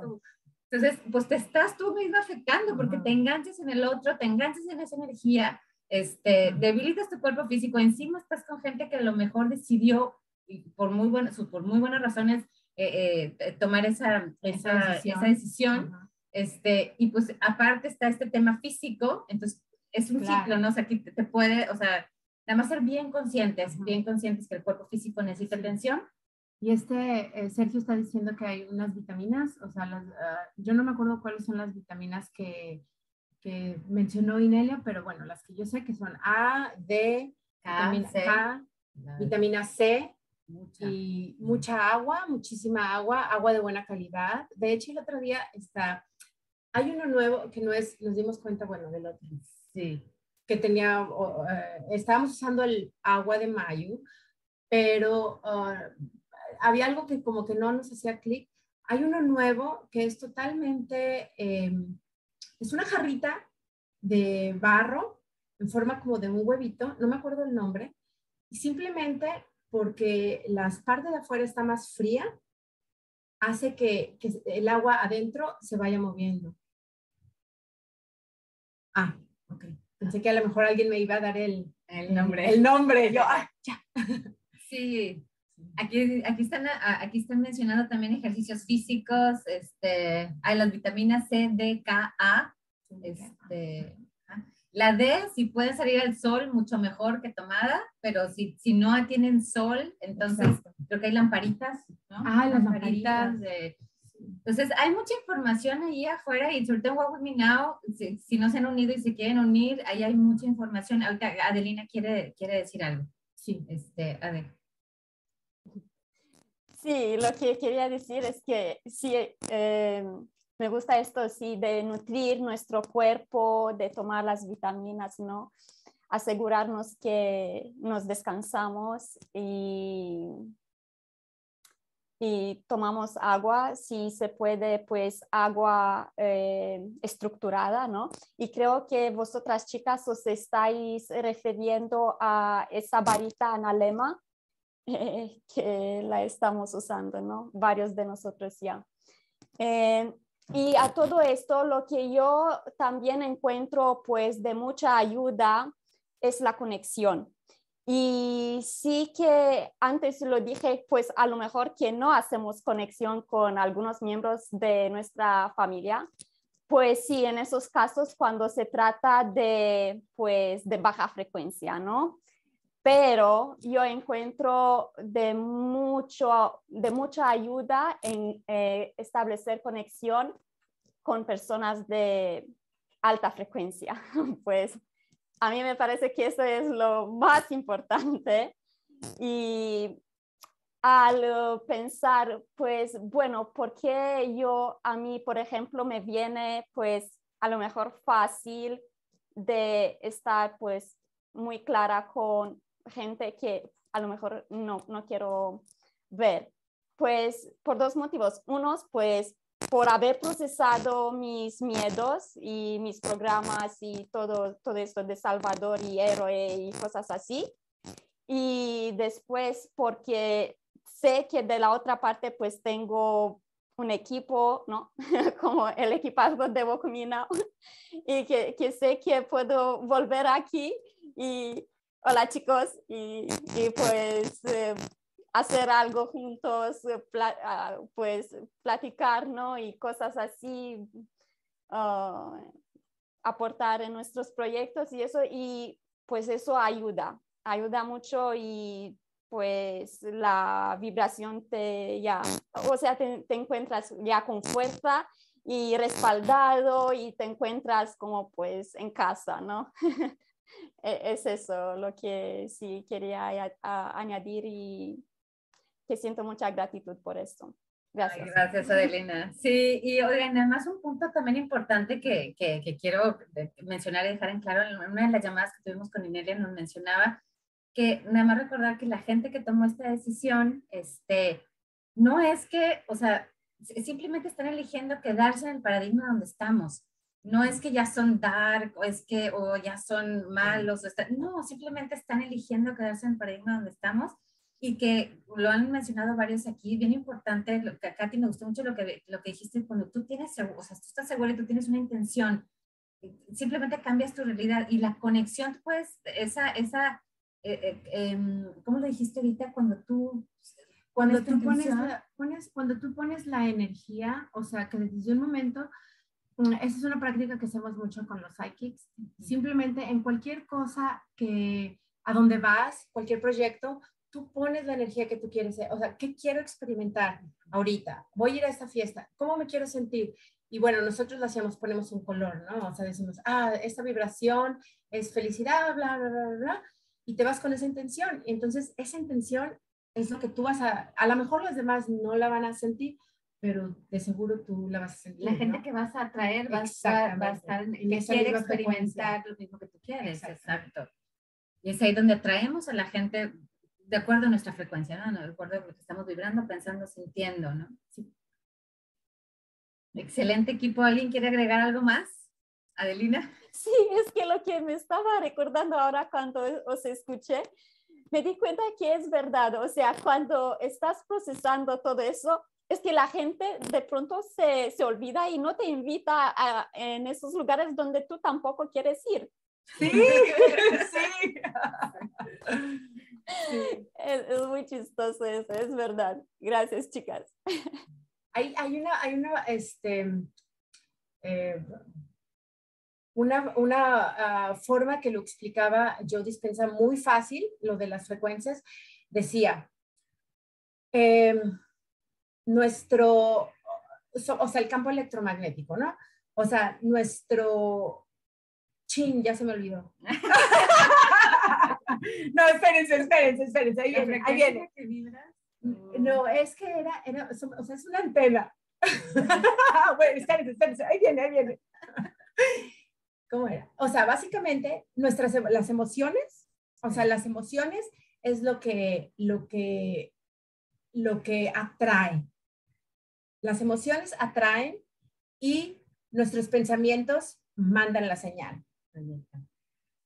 tu, entonces, pues te estás tú mismo afectando porque te enganches en el otro, te enganches en esa energía, este, debilitas tu cuerpo físico, encima estás con gente que a lo mejor decidió, y por muy, buenas, por muy buenas razones, eh, eh, tomar esa, esa, esa decisión. Este, y pues aparte está este tema físico, entonces es un ciclo, ¿no? O sea, aquí te, puede, o sea, nada más ser bien conscientes, bien conscientes que el cuerpo físico necesita atención. Y este, eh, Sergio está diciendo que hay unas vitaminas, o sea, las, ah, yo no me acuerdo cuáles son las vitaminas que, que, mencionó Inelia, pero bueno, las que yo sé que son A, D, vitamina C, vitamina C, y mucha agua, muchísima agua, agua de buena calidad. De hecho, el otro día está, hay uno nuevo que no es, nos dimos cuenta, bueno, del otro. Sí. Que tenía, eh, estábamos usando el agua de mayo, pero ah, había algo que como que no nos hacía clic. Hay uno nuevo que es totalmente, em, es una jarrita de barro en forma como de un huevito, no me acuerdo el nombre, y simplemente porque la parte de afuera está más fría, hace que, que el agua adentro se vaya moviendo. Ah, ok. Pensé que a lo mejor alguien me iba a dar el, el nombre. El nombre. Yo, ah, ya. Sí. Aquí, aquí, están, aquí están mencionando también ejercicios físicos, este, hay las vitaminas C, D, K, A. Este, la D, si puede salir al sol, mucho mejor que tomada, pero si, si no tienen sol, entonces creo que hay lamparitas, ¿no? Ah, las lamparitas. De, entonces, hay mucha información ahí afuera y sobre todo en Me Now, si, no se han unido y se quieren unir, ahí hay mucha información. Ahorita Adelina quiere, quiere decir algo. Sí, este, a ver. Sí, lo que quería decir es que sí, eh, me gusta esto, sí, de nutrir nuestro cuerpo, de tomar las vitaminas, ¿no? Asegurarnos que nos descansamos y y tomamos agua, si se puede, pues agua eh, estructurada, ¿no? Y creo que vosotras chicas os estáis refiriendo a esa varita analema que la estamos usando, ¿no? Varios de nosotros ya. Eh, y a todo esto, lo que yo también encuentro pues de mucha ayuda es la conexión. Y sí que antes lo dije, pues a lo mejor que no hacemos conexión con algunos miembros de nuestra familia, pues sí, en esos casos cuando se trata de, pues, de baja frecuencia, ¿no? Pero yo encuentro de, mucho, de mucha ayuda en eh, establecer conexión con personas de alta frecuencia, pues a mí me parece que eso es lo más importante. Y al pensar, pues, bueno, ¿por qué yo, a mí, por ejemplo, me viene, pues, a lo mejor fácil de estar, pues, muy clara con gente que a lo mejor no, no quiero ver? Pues, por dos motivos. Unos, pues, por haber procesado mis miedos y mis programas y todo, todo esto de Salvador y héroe y cosas así. Y después porque sé que de la otra parte pues tengo un equipo, ¿no? Como el equipaje de Bocumina y que, que, sé que puedo volver aquí y hola chicos y, y pues eh, hacer algo juntos, eh, ah, pues platicar, ¿no? Y cosas así, ah, aportar en nuestros proyectos y eso, y pues eso ayuda, ayuda mucho y pues la vibración te ya, o sea, te, te encuentras ya con fuerza y respaldado y te encuentras como pues en casa, ¿no? E, es eso lo que sí quería añadir y que siento mucha gratitud por esto. Gracias. gracias, Adelina. Sí, y oigan, además un punto también importante que, que, que, quiero mencionar y dejar en claro, en una de las llamadas que tuvimos con Inelia nos mencionaba que nada más recordar que la gente que tomó esta decisión, este, no es que, o sea, simplemente están eligiendo quedarse en el paradigma donde estamos. No es que ya son dark o es que o ya son malos, o no, simplemente están eligiendo quedarse en el paradigma donde estamos y que lo han mencionado varios aquí, bien importante, lo que a Katy me gustó mucho lo que, lo que dijiste, cuando tú tienes, o sea, tú estás seguro y tú tienes una intención, simplemente cambias tu realidad y la conexión, pues, esa, esa, eh, eh, em, ¿cómo lo dijiste ahorita? Cuando tú... Cuando tú pones, pones, cuando tú pones la energía, o sea, que desde un momento, mm, esa es una práctica que hacemos mucho con los psychics, simplemente en cualquier cosa que, a donde vas, cualquier proyecto, tú pones la energía que tú quieres, o sea, ¿qué quiero experimentar ahorita? Voy a ir a esta fiesta, ¿cómo me quiero sentir? Y bueno, nosotros lo hacemos, ponemos un color, ¿no? O sea, decimos, ah, esta vibración es felicidad, bla, bla, bla, bla, y te vas con esa intención. Entonces, esa intención es lo que tú vas a, a lo mejor los demás no la van a sentir, pero de seguro tú la vas a sentir. La gente que vas a atraer va a estar, va a estar en, que quiere experimentar lo mismo que tú quieres, exacto. Y es ahí donde atraemos a la gente de acuerdo a nuestra frecuencia, ¿no? De acuerdo a lo que estamos vibrando, pensando, sintiendo, ¿no? Sí. Excelente equipo. ¿Alguien quiere agregar algo más? Adelina. Sí, es que lo que me estaba recordando ahora cuando os escuché, me di cuenta que es verdad. O sea, cuando estás procesando todo eso, es que la gente de pronto se, se olvida y no te invita a, en esos lugares donde tú tampoco quieres ir. Sí, sí. Es, muy chistoso eso, es verdad. Gracias, chicas. Hay, hay una, hay una, este, eh, una, una ah, forma que lo explicaba yo dispensa muy fácil, lo de las frecuencias. Decía, em, nuestro, o sea, el campo electromagnético, ¿no? O sea, nuestro, chin, ya se me olvidó. no, espérense, espérense, espérense, ahí viene, ahí viene. No, es que era, era, o sea, es una antena. bueno, espérense, espérense, ahí viene, ahí viene. ¿Cómo era? O sea, básicamente, nuestras, las emociones, o sea, las emociones es lo que, lo que, lo que atrae. Las emociones atraen y nuestros pensamientos mandan la señal.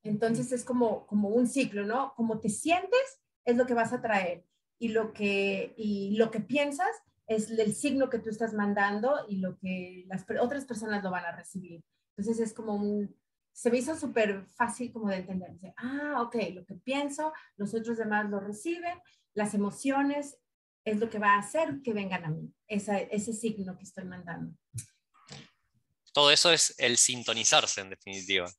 Entonces es como, como un ciclo, ¿no? Como te sientes es lo que vas a traer y lo que, y lo que piensas es el signo que tú estás mandando y lo que las otras personas lo van a recibir. Entonces es como un, se me hizo súper fácil como de entender. ah, ok, lo que pienso, los otros demás lo reciben, las emociones es lo que va a hacer que vengan a mí, ese signo que estoy mandando. Todo eso es el sintonizarse, en definitiva.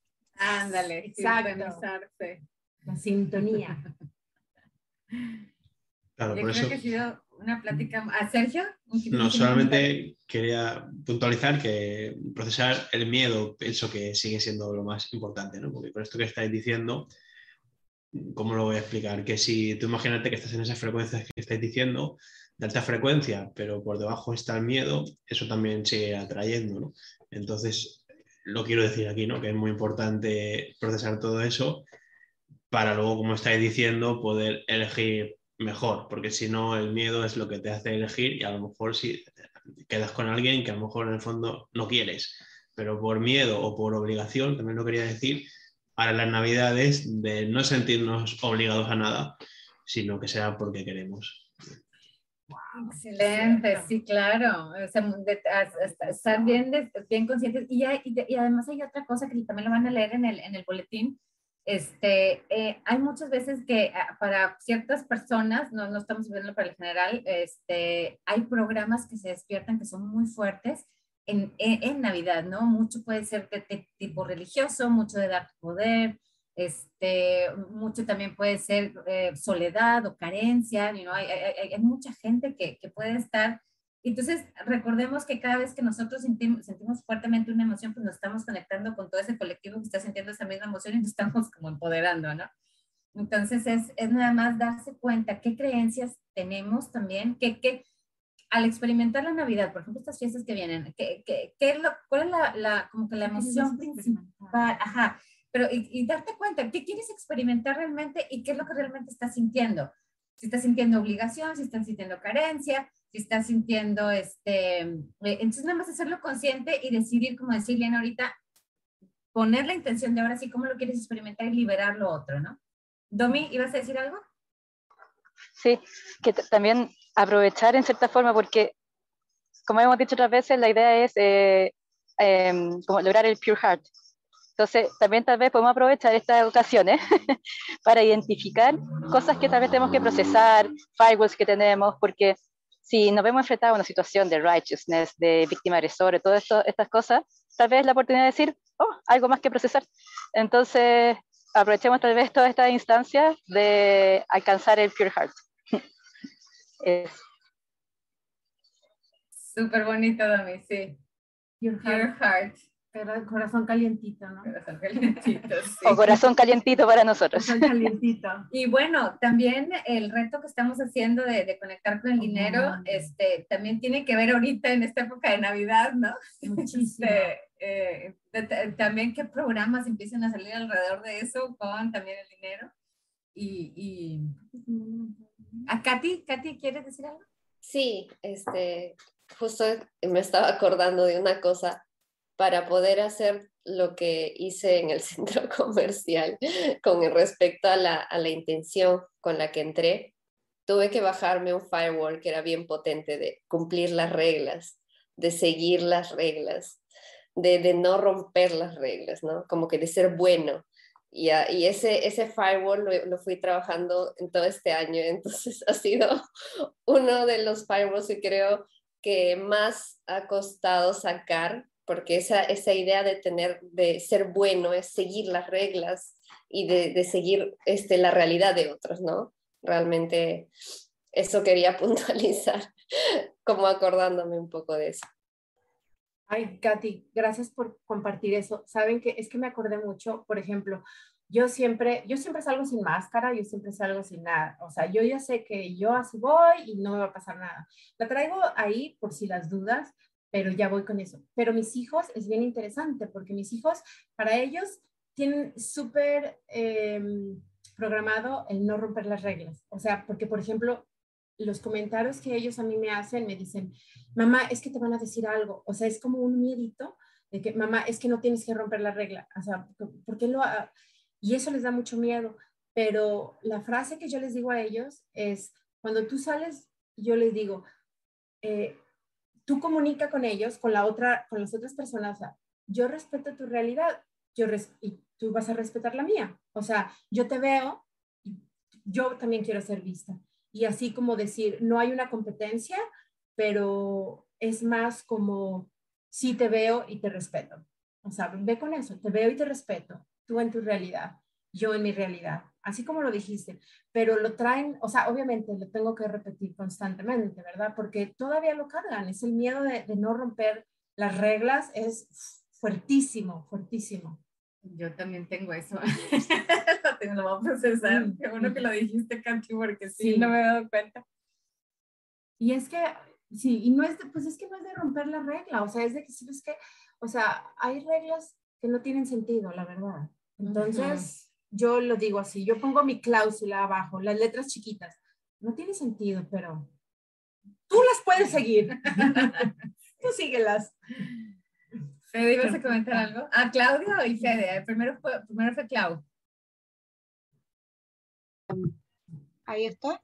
Ándale, sintonizarse. La sintonía. Claro, Yo por creo eso. que ha sido una plática. ¿A Sergio? No, solamente quería puntualizar que procesar el miedo pienso que sigue siendo lo más importante, ¿no? Porque con esto que estáis diciendo, ¿cómo lo voy a explicar? Que si tú imagínate que estás en esas frecuencias que estáis diciendo, de alta frecuencia, pero por debajo está el miedo, eso también sigue atrayendo, ¿no? Entonces, lo quiero decir aquí, ¿no? Que es muy importante procesar todo eso para luego, como estáis diciendo, poder elegir mejor, porque si no, el miedo es lo que te hace elegir y a lo mejor si quedas con alguien que a lo mejor en el fondo no quieres, pero por miedo o por obligación, también lo quería decir, para las navidades de no sentirnos obligados a nada, sino que sea porque queremos. Excelente, sí, claro. O sea, de, estar bien, bien conscientes. Y, hay, y, además hay otra cosa que también lo van a leer en el, en el boletín. Este, eh, hay muchas veces que ah, para ciertas personas, no, no estamos viendo para el general, este, hay programas que se despiertan que son muy fuertes en, en, en Navidad, ¿no? Mucho puede ser de, de, tipo religioso, mucho de dar poder, este, mucho también puede ser eh, soledad o carencia, ¿no? hay, hay, hay, mucha gente que, que, puede estar. Entonces, recordemos que cada vez que nosotros sentimos, sentimos, fuertemente una emoción, pues nos estamos conectando con todo ese colectivo que está sintiendo esa misma emoción y nos estamos como empoderando, ¿no? Entonces, es, es nada más darse cuenta qué creencias tenemos también, que, que al experimentar la Navidad, por ejemplo, estas fiestas que vienen, ¿qué, qué, qué es lo, ¿cuál es la, la, como que la emoción principal? Ajá, pero y, y, darte cuenta qué quieres experimentar realmente y qué es lo que realmente estás sintiendo. Si estás sintiendo obligación, si estás sintiendo carencia, si estás sintiendo, este, entonces nada más hacerlo consciente y decidir, como decía Liana ahorita, poner la intención de ahora sí cómo lo quieres experimentar y liberar lo otro, ¿no? Domi, ¿ibas a decir algo? Sí, que también aprovechar en cierta forma, porque como hemos dicho otras veces, la idea es eh, eh, como lograr el pure heart, entonces, también tal vez podemos aprovechar estas ocasiones para identificar cosas que tal vez tenemos que procesar, firewalls que tenemos, porque si nos vemos enfrentados a una situación de righteousness, de víctima agresor, todas estas cosas, tal vez la oportunidad de decir, oh, algo más que procesar. Entonces, aprovechemos tal vez todas estas instancias de alcanzar el Pure Heart. es. Súper bonito, Dami, sí. Pure Heart. Pure heart. Pero corazón calientito, ¿no? Corazón calientito, sí. O corazón calientito para nosotros. Corazón calientito. y bueno, también el reto que estamos haciendo de, de conectar con el dinero, oh, este, también tiene que ver ahorita en esta época de Navidad, ¿no? Muchísimo. Este, eh, de, de, también qué programas empiezan a salir alrededor de eso con también el dinero. Y, y... ¿A Katy? Katy, ¿quieres decir algo? Sí, este, justo me estaba acordando de una cosa para poder hacer lo que hice en el centro comercial con respecto a la, a la, intención con la que entré, tuve que bajarme un firewall que era bien potente de cumplir las reglas, de seguir las reglas, de, de no romper las reglas, ¿no? Como que de ser bueno. Y, y ese, ese firewall lo, lo, fui trabajando en todo este año, entonces ha sido uno de los firewalls que creo que más ha costado sacar porque esa, esa idea de tener, de ser bueno es seguir las reglas y de, de seguir este, la realidad de otros, ¿no? Realmente eso quería puntualizar, como acordándome un poco de eso. Ay, Katy, gracias por compartir eso. Saben que es que me acordé mucho, por ejemplo, yo siempre, yo siempre salgo sin máscara, yo siempre salgo sin nada. O sea, yo ya sé que yo así voy y no me va a pasar nada. La traigo ahí por si las dudas, pero ya voy con eso. Pero mis hijos es bien interesante porque mis hijos, para ellos, tienen súper eh, programado el no romper las reglas. O sea, porque, por ejemplo, los comentarios que ellos a mí me hacen, me dicen, mamá, es que te van a decir algo. O sea, es como un miedito de que, mamá, es que no tienes que romper la regla. O sea, ¿por qué lo...? Ha? Y eso les da mucho miedo. Pero la frase que yo les digo a ellos es, cuando tú sales, yo les digo, eh, tú comunica con ellos, con la otra, con las otras personas, yo respeto tu realidad, yo y tú vas a respetar la mía. O sea, yo te veo, yo también quiero ser vista. Y así como decir, no hay una competencia, pero es más como, sí te veo y te respeto. O sea, ve con eso, te veo y te respeto, tú en tu realidad, yo en mi realidad, así como lo dijiste, pero lo traen, o sea, obviamente lo tengo que repetir constantemente, ¿verdad? Porque todavía lo cargan, es el miedo de, no romper las reglas, es fuertísimo, fuertísimo. Yo también tengo eso. lo, tengo, lo voy a procesar. Qué bueno que lo dijiste, Kanki, porque sí, no me he dado cuenta. Y es que, sí, y no es, de, pues es que no es de romper la regla, o sea, es de que, ¿sabes que O sea, hay reglas que no tienen sentido, la verdad. Entonces, yo lo digo así, yo pongo mi cláusula abajo, las letras chiquitas. No tiene sentido, pero tú las puedes seguir. tú síguelas. Fede, ¿ibas a comentar algo? Ah, Claudio y Fede. Primero fue, primero fue Clau. Ahí está.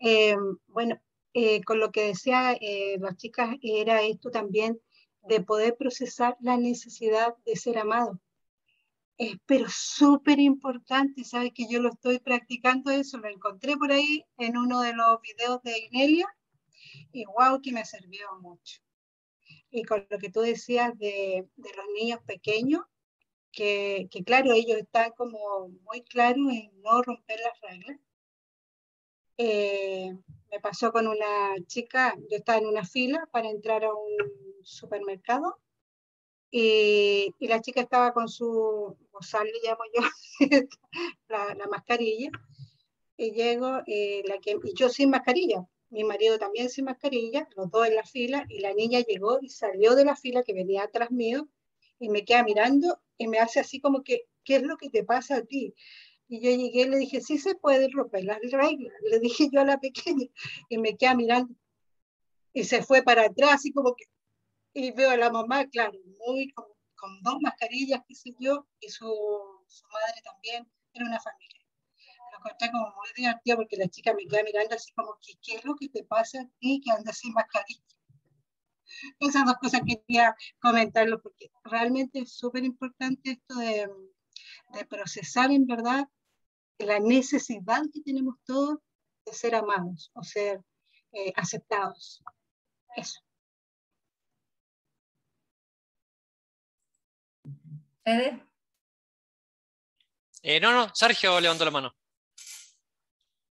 Eh, bueno, eh, con lo que decía eh, las chicas, era esto también de poder procesar la necesidad de ser amado. Pero súper importante, sabes que yo lo estoy practicando eso, lo encontré por ahí en uno de los videos de Inelia y wow que me sirvió mucho y con lo que tú decías de, los niños pequeños, que, claro, ellos están como muy claros en no romper las reglas. Eh, me pasó con una chica, yo estaba en una fila para entrar a un supermercado y, la chica estaba con su bozal, le llamo yo, la, mascarilla, y llego, eh, la que, y yo sin mascarilla, mi marido también sin mascarilla, los dos en la fila, y la niña llegó y salió de la fila que venía atrás mío y me queda mirando y me hace así como que, ¿qué es lo que te pasa a ti? Y yo llegué y le dije, sí se puede romper las reglas, le dije yo a la pequeña, y me queda mirando. Y se fue para atrás y como que, y veo a la mamá, claro, muy con, con dos mascarillas, qué sé yo, y su, su madre también, era una familia encontré como muy divertido porque la chica me queda mirando así como, ¿qué, qué es lo que te pasa a ti que andas sin mascarilla? Esas dos cosas quería comentarlo porque realmente es súper importante esto de, de, procesar en verdad la necesidad que tenemos todos de ser amados o ser eh, aceptados. Eso. Eh, no, no, Sergio levantó la mano.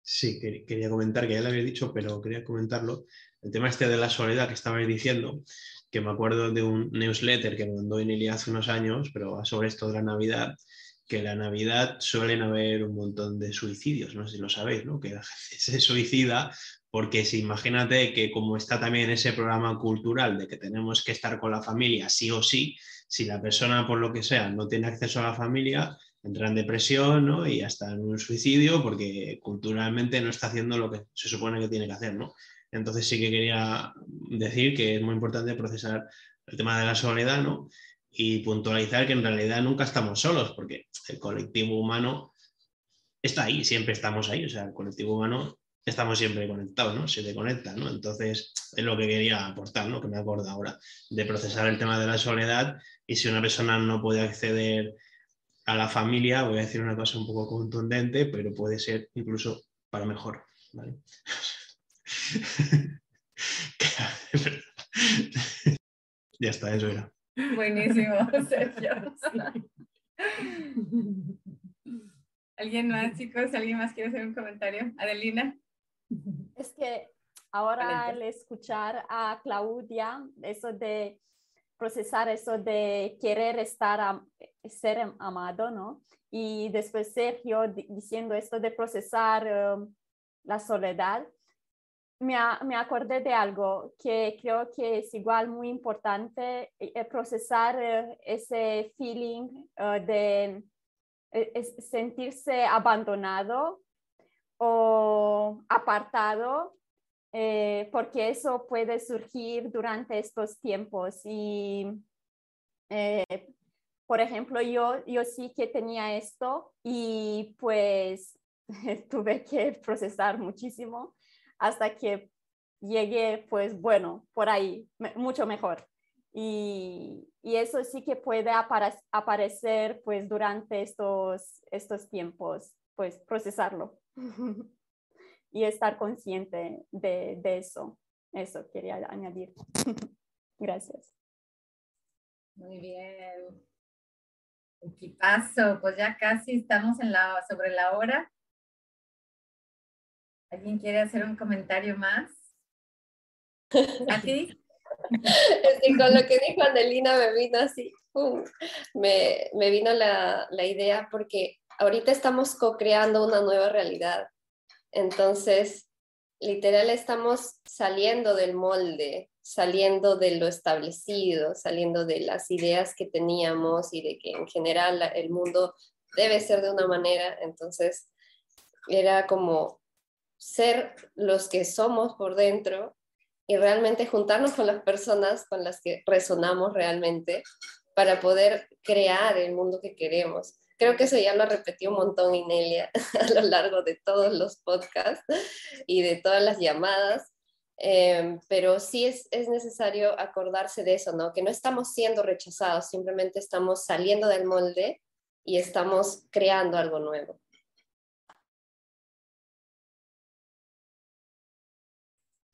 Sí, quería comentar, que ya lo había dicho, pero quería comentarlo. El tema este de la soledad que estabais diciendo, que me acuerdo de un newsletter que me mandó Inili hace unos años, pero va sobre esto de la Navidad, que la Navidad suelen haber un montón de suicidios, no sé si lo sabéis, ¿no? Que la gente se suicida porque si imagínate que como está también ese programa cultural de que tenemos que estar con la familia sí o sí, si la persona por lo que sea no tiene acceso a la familia, entra en depresión ¿no? y hasta en un suicidio porque culturalmente no está haciendo lo que se supone que tiene que hacer. ¿no? Entonces sí que quería decir que es muy importante procesar el tema de la soledad ¿no? y puntualizar que en realidad nunca estamos solos porque el colectivo humano está ahí, siempre estamos ahí, o sea, el colectivo humano estamos siempre conectados, ¿no? Se te conecta, ¿no? Entonces, es lo que quería aportar, ¿no? Que me acuerdo ahora, de procesar el tema de la soledad y si una persona no puede acceder a la familia, voy a decir una cosa un poco contundente, pero puede ser incluso para mejor. ya está, eso era. Buenísimo, Sergio. ¿Alguien más, chicos? ¿Alguien más quiere hacer un comentario? Adelina. Es que ahora al escuchar a Claudia, eso de procesar eso de querer estar, ser amado, ¿no? Y después Sergio diciendo esto de procesar um, la soledad, me, me, acordé de algo que creo que es igual muy importante, eh, procesar eh, ese feeling uh, de eh, sentirse abandonado o apartado eh, porque eso puede surgir durante estos tiempos. Y, eh, por ejemplo, yo, yo sí que tenía esto y pues tuve que procesar muchísimo hasta que llegué, pues bueno, por ahí, mucho mejor. Y, y, eso sí que puede aparecer pues durante estos, estos tiempos, pues procesarlo y estar consciente de, de eso. Eso quería añadir. Gracias. Muy bien. ¿Qué pasó? Pues ya casi estamos en la, sobre la hora. ¿Alguien quiere hacer un comentario más? ¿A ti? Sí, con lo que dijo Angelina me vino así, me, me, vino la, la idea porque ahorita estamos co-creando una nueva realidad. Entonces, literal estamos saliendo del molde, saliendo de lo establecido, saliendo de las ideas que teníamos y de que en general el mundo debe ser de una manera. Entonces, era como ser los que somos por dentro y realmente juntarnos con las personas con las que resonamos realmente para poder crear el mundo que queremos. Creo que eso ya lo repetí un montón Inelia a lo largo de todos los podcasts y de todas las llamadas, em, pero sí es, es necesario acordarse de eso, ¿no? Que no estamos siendo rechazados, simplemente estamos saliendo del molde y estamos creando algo nuevo.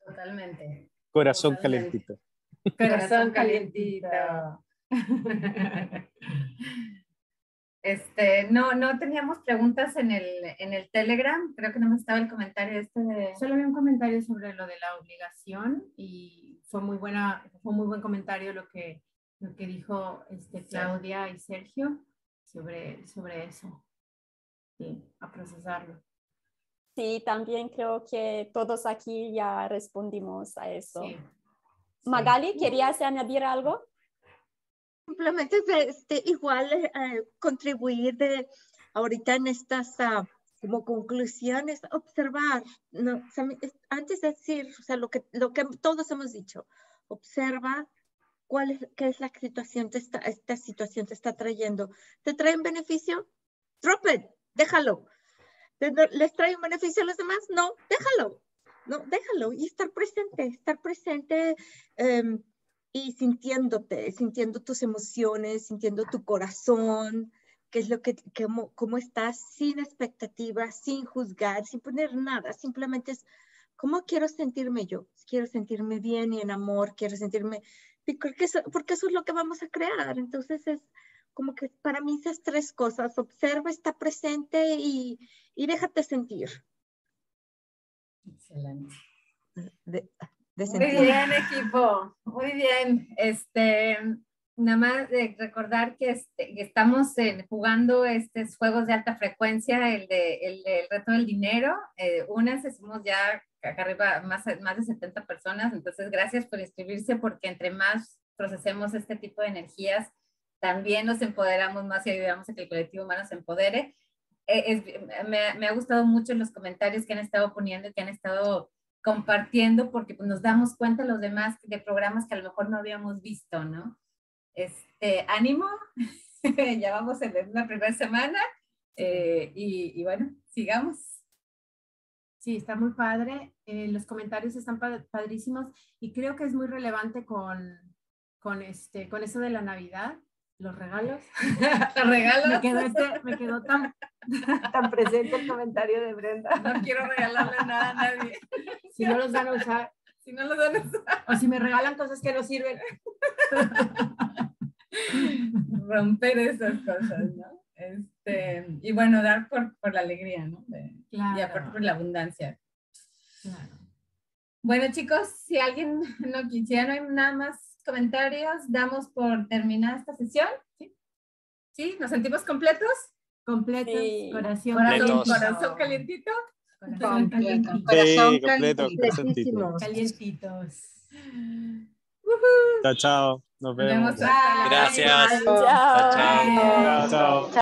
Totalmente. Corazón calentito. Corazón calientito. Este, no, no teníamos preguntas en el, en el Telegram, creo que no me estaba el comentario este de... Solo había un comentario sobre lo de la obligación y fue muy buena, fue muy buen comentario lo que, lo que dijo este, Claudia y Sergio sobre, sobre eso. Sí, a procesarlo. Sí, también creo que todos aquí ya respondimos a eso. Magali, ¿querías añadir algo? Simplemente este, igual eh, contribuir de ahorita en estas uh, como conclusiones, observar, no, antes de decir, o sea, lo que, lo que todos hemos dicho, observa cuál es, qué es la situación, te está, esta situación te está trayendo. ¿Te trae un beneficio? Drop it, déjalo ¿Les trae un beneficio a los demás? No, déjalo. No, déjalo y estar presente, estar presente em, y sintiéndote, sintiendo tus emociones, sintiendo tu corazón, qué es lo que, cómo, cómo estás, sin expectativas, sin juzgar, sin poner nada, simplemente es cómo quiero sentirme yo, quiero sentirme bien y en amor, quiero sentirme, porque eso, porque eso es lo que vamos a crear, entonces es como que para mí esas tres cosas, observa, está presente y, y déjate sentir. Excelente. Muy bien, equipo. Muy bien. Este, nada más de recordar que, este, estamos jugando estos juegos de alta frecuencia, el, de, el, reto del dinero. Eh, unas somos ya acá arriba más, más de 70 personas, entonces gracias por inscribirse porque entre más procesemos este tipo de energías, también nos empoderamos más y ayudamos a que el colectivo humano se empodere. Eh, me, ha gustado mucho los comentarios que han estado poniendo y que han estado compartiendo porque pues, nos damos cuenta los demás de programas que a lo mejor no habíamos visto, ¿no? Este, ánimo, ya vamos en la primera semana eh, y, bueno, sigamos. Sí, está muy padre. Eh, los comentarios están padrísimos y creo que es muy relevante con, con, este, con eso de la Navidad, los regalos. los regalos. Me quedó, este, me quedó tan, tan presente el comentario de Brenda. No quiero regalarle nada a nadie. Si no los van a usar. Si no los van a usar. O si me regalan cosas que no sirven. Romper esas cosas, ¿no? Este, y bueno, dar por, por la alegría, ¿no? claro. Y aparte por la abundancia. Claro. Bueno, chicos, si alguien no quisiera, no hay nada más comentarios, damos por terminada esta sesión. ¿Sí? ¿Sí? ¿Nos sentimos completos? Completos, corazón, corazón, corazón calientito. Corazón calientito. Sí, completo, calientitos. Chao, chao. Nos vemos. Gracias. Chao. chao. chao.